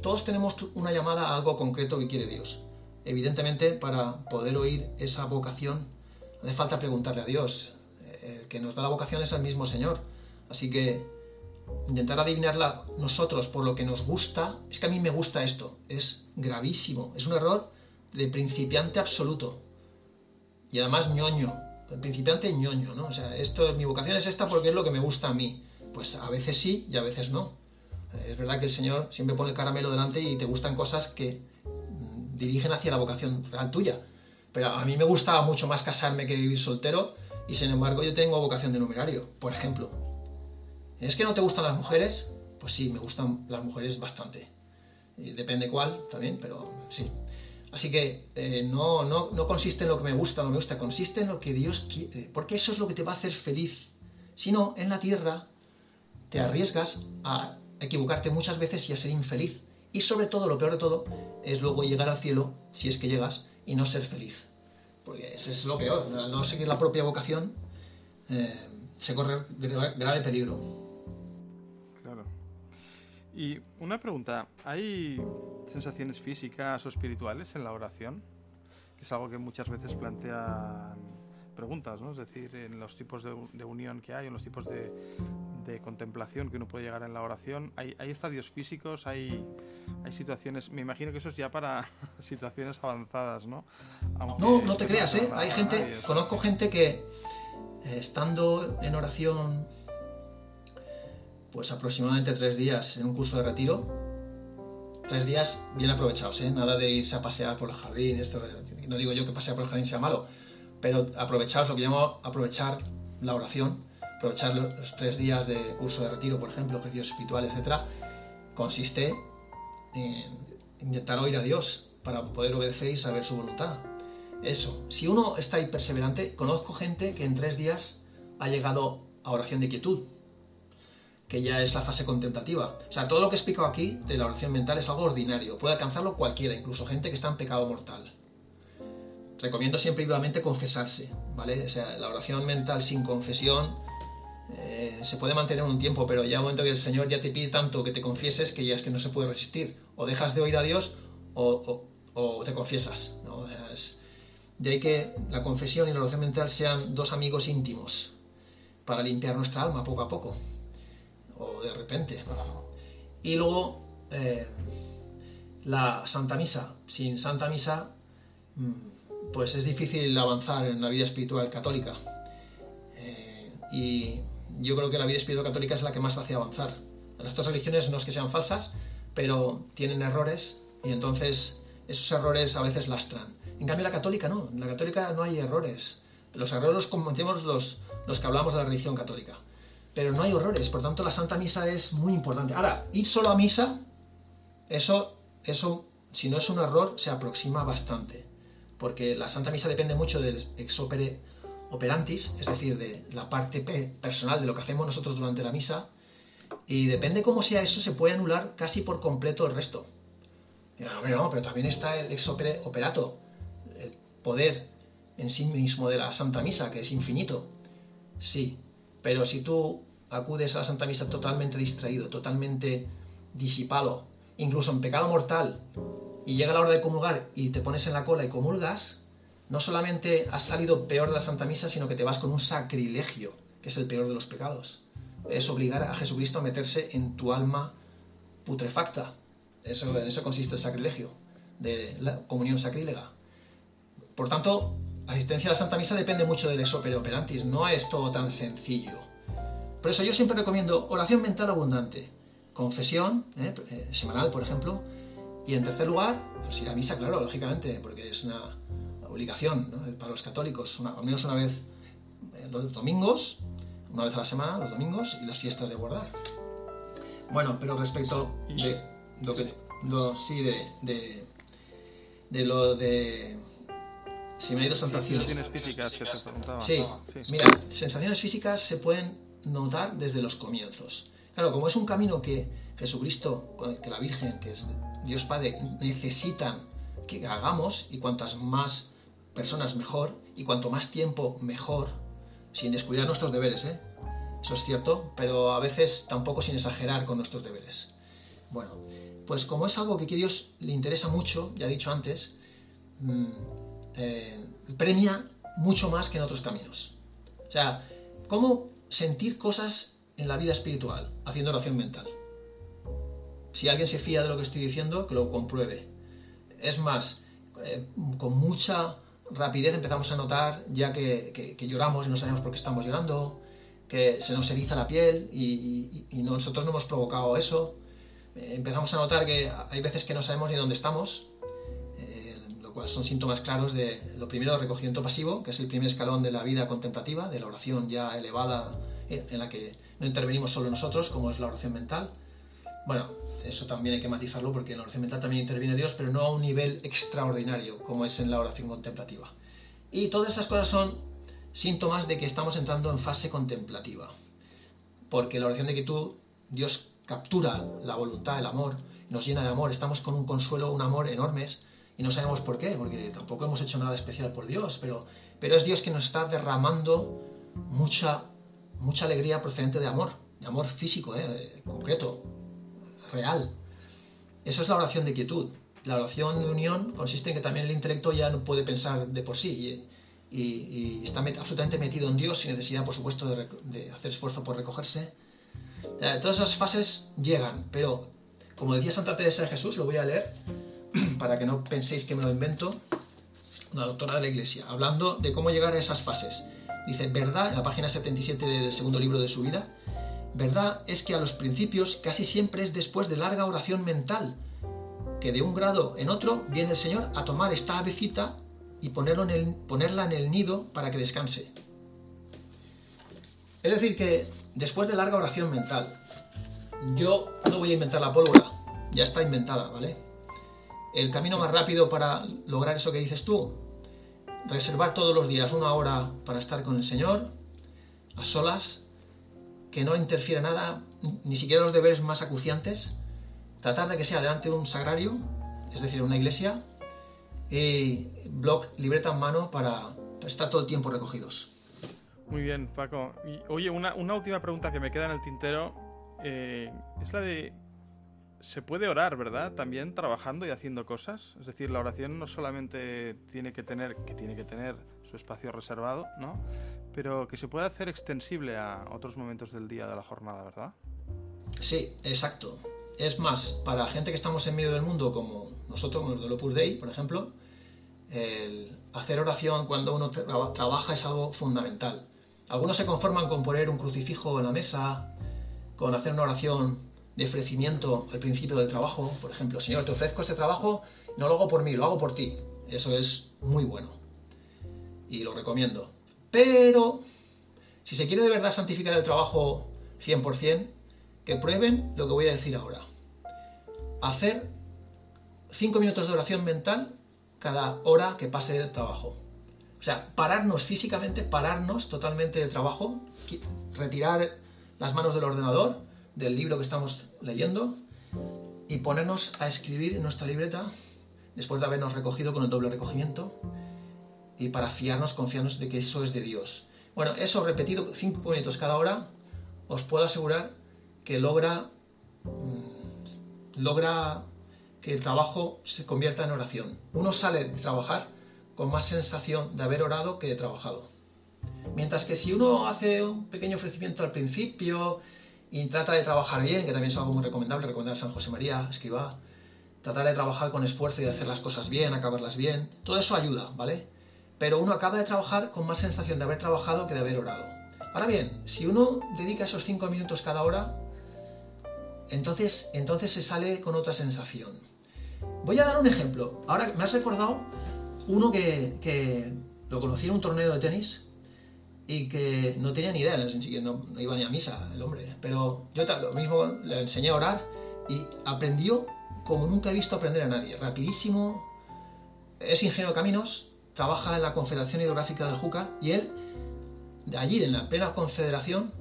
todos tenemos una llamada a algo concreto que quiere Dios. Evidentemente, para poder oír esa vocación, hace falta preguntarle a Dios. El que nos da la vocación es el mismo Señor. Así que intentar adivinarla nosotros por lo que nos gusta, es que a mí me gusta esto, es gravísimo, es un error de principiante absoluto. Y además ñoño, principiante ñoño, ¿no? O sea, esto, mi vocación es esta porque es lo que me gusta a mí. Pues a veces sí y a veces no. Es verdad que el Señor siempre pone el caramelo delante y te gustan cosas que mm, dirigen hacia la vocación real tuya. Pero a mí me gustaba mucho más casarme que vivir soltero y sin embargo yo tengo vocación de numerario, por ejemplo. ¿Es que no te gustan las mujeres? Pues sí, me gustan las mujeres bastante. depende cuál también, pero sí. Así que eh, no, no, no, consiste en lo que me gusta o no me gusta, consiste en lo que Dios quiere, porque eso es lo que te va a hacer feliz. Si no, en la tierra te arriesgas a equivocarte muchas veces y a ser infeliz. Y sobre todo, lo peor de todo, es luego llegar al cielo, si es que llegas, y no ser feliz. Porque ese es lo peor, no seguir la propia vocación, eh, se corre grave peligro. Y una pregunta, ¿hay sensaciones físicas o espirituales en la oración? Que es algo que muchas veces plantean preguntas, ¿no? Es decir, en los tipos de, unión que hay, en los tipos de, contemplación que uno puede llegar en la oración, ¿hay, estadios físicos, hay, hay situaciones, me imagino que eso es ya para *laughs* situaciones avanzadas, ¿no? no, no te creas, ¿eh? Hay gente, conozco gente que eh, estando en oración pues aproximadamente tres días en un curso de retiro. Tres días bien aprovechados, ¿eh? Nada de irse a pasear por el jardín, esto, no digo yo que pasear por el jardín sea malo, pero aprovechaos, lo que llamo aprovechar la oración, aprovechar los tres días de curso de retiro, por ejemplo, ejercicios espirituales, etc., consiste en intentar oír a Dios para poder obedecer y saber su voluntad. Eso, si uno está ahí perseverante, conozco gente que en tres días ha llegado a oración de quietud, que ya es la fase contemplativa. O sea, todo lo que he explicado aquí de la oración mental es algo ordinario, puede alcanzarlo cualquiera, incluso gente que está en pecado mortal. Recomiendo siempre vivamente confesarse, ¿vale? O sea, la oración mental sin confesión eh, se puede mantener un tiempo, pero ya un momento que el Señor ya te pide tanto que te confieses que ya es que no se puede resistir. O dejas de oír a Dios o, o te confiesas. de ahí que la confesión y la oración mental sean dos amigos íntimos para limpiar nuestra alma poco a poco o de repente. Y luego eh, la Santa Misa. Sin Santa Misa, mm, pues es difícil avanzar en la vida espiritual católica. Eh, y yo creo que la vida espiritual católica es la que más hace avanzar. Las otras religiones no es que sean falsas, pero tienen errores y entonces esos errores a veces lastran. En cambio la católica no, en la católica no hay errores. Los errores los cometemos los, los que hablamos de la religión católica. Pero no hay errores, por tanto la Santa Misa es muy importante. Ahora, ir solo a misa, eso, eso si no es un error, se aproxima bastante. Porque la Santa Misa depende mucho del ex opere operantis, es decir, de la parte personal de lo que hacemos nosotros durante la misa, y depende cómo sea eso, se puede anular casi por completo el resto. No, pero también está el ex opere operato, el poder en sí mismo de la Santa Misa, que es infinito. Sí, pero si tú acudes a la Santa Misa totalmente distraído, totalmente disipado, incluso en pecado mortal, y llega la hora de comulgar y te pones en la cola y comulgas, no solamente has salido peor de la Santa Misa, sino que te vas con un sacrilegio, que es el peor de los pecados. Es obligar a Jesucristo a meterse en tu alma putrefacta. Eso, en eso consiste el sacrilegio, de la comunión sacrílega. Por tanto, asistencia a la Santa Misa depende mucho del exopere operantis, no es todo tan sencillo. Por eso yo siempre recomiendo oración mental abundante, confesión, ¿eh? Eh, semanal por ejemplo, y en tercer lugar, pues ir a misa, claro, lógicamente, porque es una obligación para los católicos, al menos una vez eh, los domingos, una vez a la semana, los domingos, y las fiestas de guardar. Bueno, pero respecto de lo que, sí, de, de lo de si me ha ido sensaciones. físicas que Sí. mira, sensaciones físicas se pueden notar desde los comienzos. Claro, como es un camino que Jesucristo, que la Virgen, que es Dios Padre, necesitan que hagamos, y cuantas más personas mejor, y cuanto más tiempo mejor, sin descuidar nuestros deberes, ¿eh? Eso es cierto, pero a veces tampoco sin exagerar con nuestros deberes. Bueno, pues como es algo que a Dios le interesa mucho, ya he dicho antes, mm, eh, premia mucho más que en otros caminos. O sea, ¿cómo sentir cosas en la vida espiritual haciendo oración mental? Si alguien se fía de lo que estoy diciendo, que lo compruebe. Es más, eh, con mucha rapidez empezamos a notar ya que, lloramos y no sabemos por qué estamos llorando, que se nos eriza la piel y, nosotros no hemos provocado eso. Eh, empezamos a notar que hay veces que no sabemos ni dónde estamos son síntomas claros de lo primero, recogimiento pasivo, que es el primer escalón de la vida contemplativa, de la oración ya elevada en la que no intervenimos solo nosotros, como es la oración mental. Bueno, eso también hay que matizarlo porque en la oración mental también interviene Dios, pero no a un nivel extraordinario como es en la oración contemplativa. Y todas esas cosas son síntomas de que estamos entrando en fase contemplativa. Porque la oración de quietud, Dios captura la voluntad, el amor, nos llena de amor, estamos con un consuelo, un amor enormes, y no sabemos por qué, porque tampoco hemos hecho nada especial por Dios, pero, pero es Dios que nos está derramando mucha, mucha alegría procedente de amor, de amor físico, eh, concreto, real. Eso es la oración de quietud. La oración de unión consiste en que también el intelecto ya no puede pensar de por sí y, está absolutamente metido en Dios sin necesidad, por supuesto, de, de hacer esfuerzo por recogerse. Todas esas fases llegan, pero como decía Santa Teresa de Jesús, lo voy a leer, *clears throat* para que no penséis que me lo invento, una doctora de la Iglesia, hablando de cómo llegar a esas fases. Dice, verdad, en la página 77 del segundo libro de su vida, verdad es que a los principios casi siempre es después de larga oración mental, que de un grado en otro viene el Señor a tomar esta avecita y ponerla en el nido para que descanse. Es decir, que después de larga oración mental, yo no voy a inventar la pólvora, ya está inventada, ¿vale? el camino más rápido para lograr eso que dices tú, reservar todos los días una hora para estar con el Señor, a solas, que no interfiera nada, ni siquiera los deberes más acuciantes, tratar de que sea delante de un sagrario, es decir, una iglesia, y blog, libreta en mano para estar todo el tiempo recogidos. Muy bien, Paco. Oye, una, última pregunta que me queda en el tintero eh, es la de se puede orar, ¿verdad? También trabajando y haciendo cosas. Es decir, la oración no solamente tiene que tener, que tiene que tener su espacio reservado, ¿no? Pero que se puede hacer extensible a otros momentos del día de la jornada, ¿verdad? Sí, exacto. Es más, para la gente que estamos en medio del mundo, como nosotros, los del Opus Dei, por ejemplo, el hacer oración cuando uno trabaja es algo fundamental. Algunos se conforman con poner un crucifijo en la mesa, con hacer una oración de ofrecimiento al principio del trabajo. Por ejemplo, Señor, te ofrezco este trabajo, no lo hago por mí, lo hago por ti. Eso es muy bueno. Y lo recomiendo. Pero, si se quiere de verdad santificar el trabajo 100%, que prueben lo que voy a decir ahora. Hacer 5 minutos de oración mental cada hora que pase del trabajo. O sea, pararnos físicamente, pararnos totalmente del trabajo, retirar las manos del ordenador del libro que estamos leyendo y ponernos a escribir en nuestra libreta después de habernos recogido con el doble recogimiento y para fiarnos, confiarnos de que eso es de Dios. Bueno, eso repetido cinco minutos cada hora, os puedo asegurar que logra, mm, logra que el trabajo se convierta en oración. Uno sale de trabajar con más sensación de haber orado que de trabajado. Mientras que si uno hace un pequeño ofrecimiento al principio, y trata de trabajar bien, que también es algo muy recomendable, recomendar a San José María, escriba, tratar de trabajar con esfuerzo y de hacer las cosas bien, acabarlas bien, todo eso ayuda, ¿vale? Pero uno acaba de trabajar con más sensación de haber trabajado que de haber orado. Ahora bien, si uno dedica esos cinco minutos cada hora, entonces, entonces se sale con otra sensación. Voy a dar un ejemplo. Ahora me has recordado uno que, que lo conocí en un torneo de tenis, y que no tenía ni idea, no, no iba ni a misa el hombre, pero yo lo mismo le enseñé a orar y aprendió como nunca he visto aprender a nadie, rapidísimo, es ingeniero de caminos, trabaja en la Confederación Hidrográfica del Júcar y él, de allí, en la plena confederación,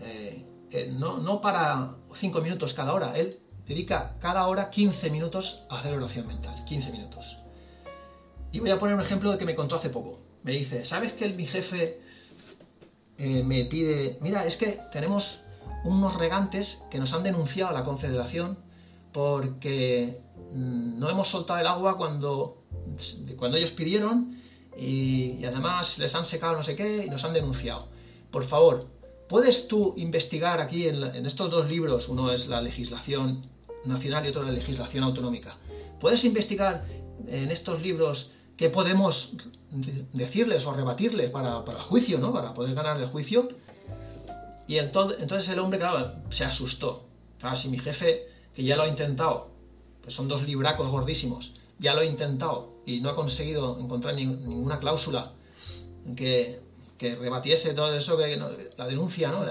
eh, eh, no, no para cinco minutos cada hora, él dedica cada hora 15 minutos a hacer oración mental, 15 minutos. Y voy a poner un ejemplo de que me contó hace poco. Me dice, ¿sabes que mi jefe eh, me pide, mira, es que tenemos unos regantes que nos han denunciado a la Confederación porque mm, no hemos soltado el agua cuando, cuando ellos pidieron y, además les han secado no sé qué y nos han denunciado. Por favor, ¿puedes tú investigar aquí en, en estos dos libros, uno es la legislación nacional y otro la legislación autonómica, ¿puedes investigar en estos libros qué podemos decirles o rebatirles para, el juicio, ¿no? Para poder ganar el juicio. Y entonces, el hombre, se asustó. Claro, si mi jefe, que ya lo ha intentado, pues son dos libracos gordísimos, ya lo ha intentado y no ha conseguido encontrar ninguna cláusula que, que, rebatiese todo eso, que, la denuncia, ¿no?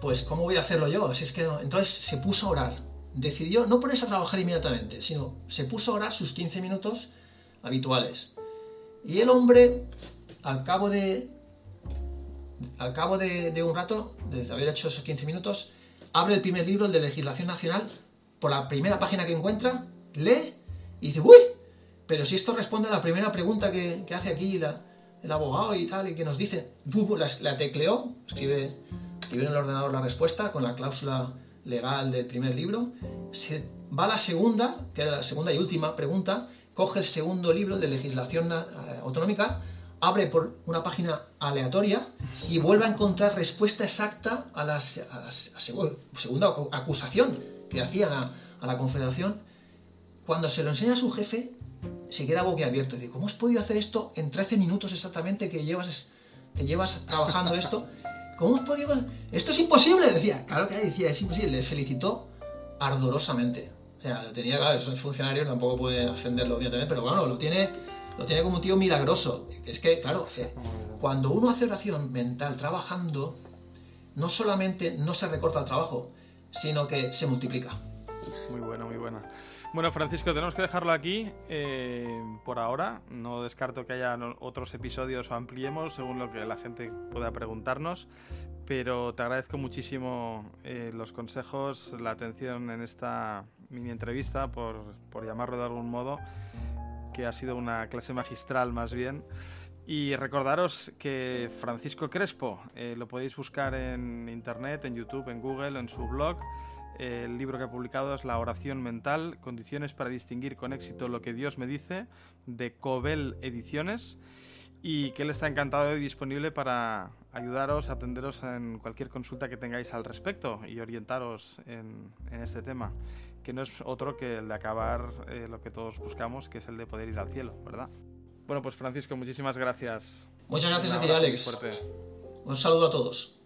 Pues, ¿cómo voy a hacerlo yo? Si es que Entonces se puso a orar. Decidió no ponerse a trabajar inmediatamente, sino se puso a orar sus 15 minutos habituales. Y el hombre, al cabo de, al cabo de, un rato, de haber hecho esos 15 minutos, abre el primer libro, el de legislación nacional, por la primera página que encuentra, lee y dice, ¡Uy! Pero si esto responde a la primera pregunta que, hace aquí el abogado y tal, y que nos dice, la, la tecleó, escribe, escribe en el ordenador la respuesta con la cláusula legal del primer libro, se va a la segunda, que era la segunda y última pregunta, coge el segundo libro de legislación eh, autonómica, abre por una página aleatoria y vuelve a encontrar respuesta exacta a la, segunda acusación que hacían a, la Confederación. Cuando se lo enseña a su jefe, se queda boquiabierto dice, ¿cómo has podido hacer esto en 13 minutos exactamente que llevas, que llevas trabajando esto? ¿Cómo has podido...? Esto es imposible, decía. Claro que decía, es imposible. Le felicitó ardorosamente. O sea, lo tenía, claro, es funcionario, tampoco puede ascenderlo, obviamente, pero bueno, lo tiene, lo tiene como un tío milagroso. Es que, claro, cuando uno hace oración mental trabajando, no solamente no se recorta el trabajo, sino que se multiplica. Muy buena, muy buena. Bueno, Francisco, tenemos que dejarlo aquí eh, por ahora. No descarto que haya otros episodios o ampliemos según lo que la gente pueda preguntarnos. Pero te agradezco muchísimo eh, los consejos, la atención en esta mini entrevista, por, por llamarlo de algún modo, que ha sido una clase magistral más bien. Y recordaros que Francisco Crespo eh, lo podéis buscar en internet, en YouTube, en Google, en su blog. El libro que ha publicado es La oración mental, condiciones para distinguir con éxito lo que Dios me dice, de Cobel Ediciones, y que él está encantado y disponible para ayudaros, atenderos en cualquier consulta que tengáis al respecto y orientaros en, este tema, que no es otro que el de acabar eh, lo que todos buscamos, que es el de poder ir al cielo, ¿verdad? Bueno, pues Francisco, muchísimas gracias. Muchas gracias a ti, Alex. Un saludo a todos.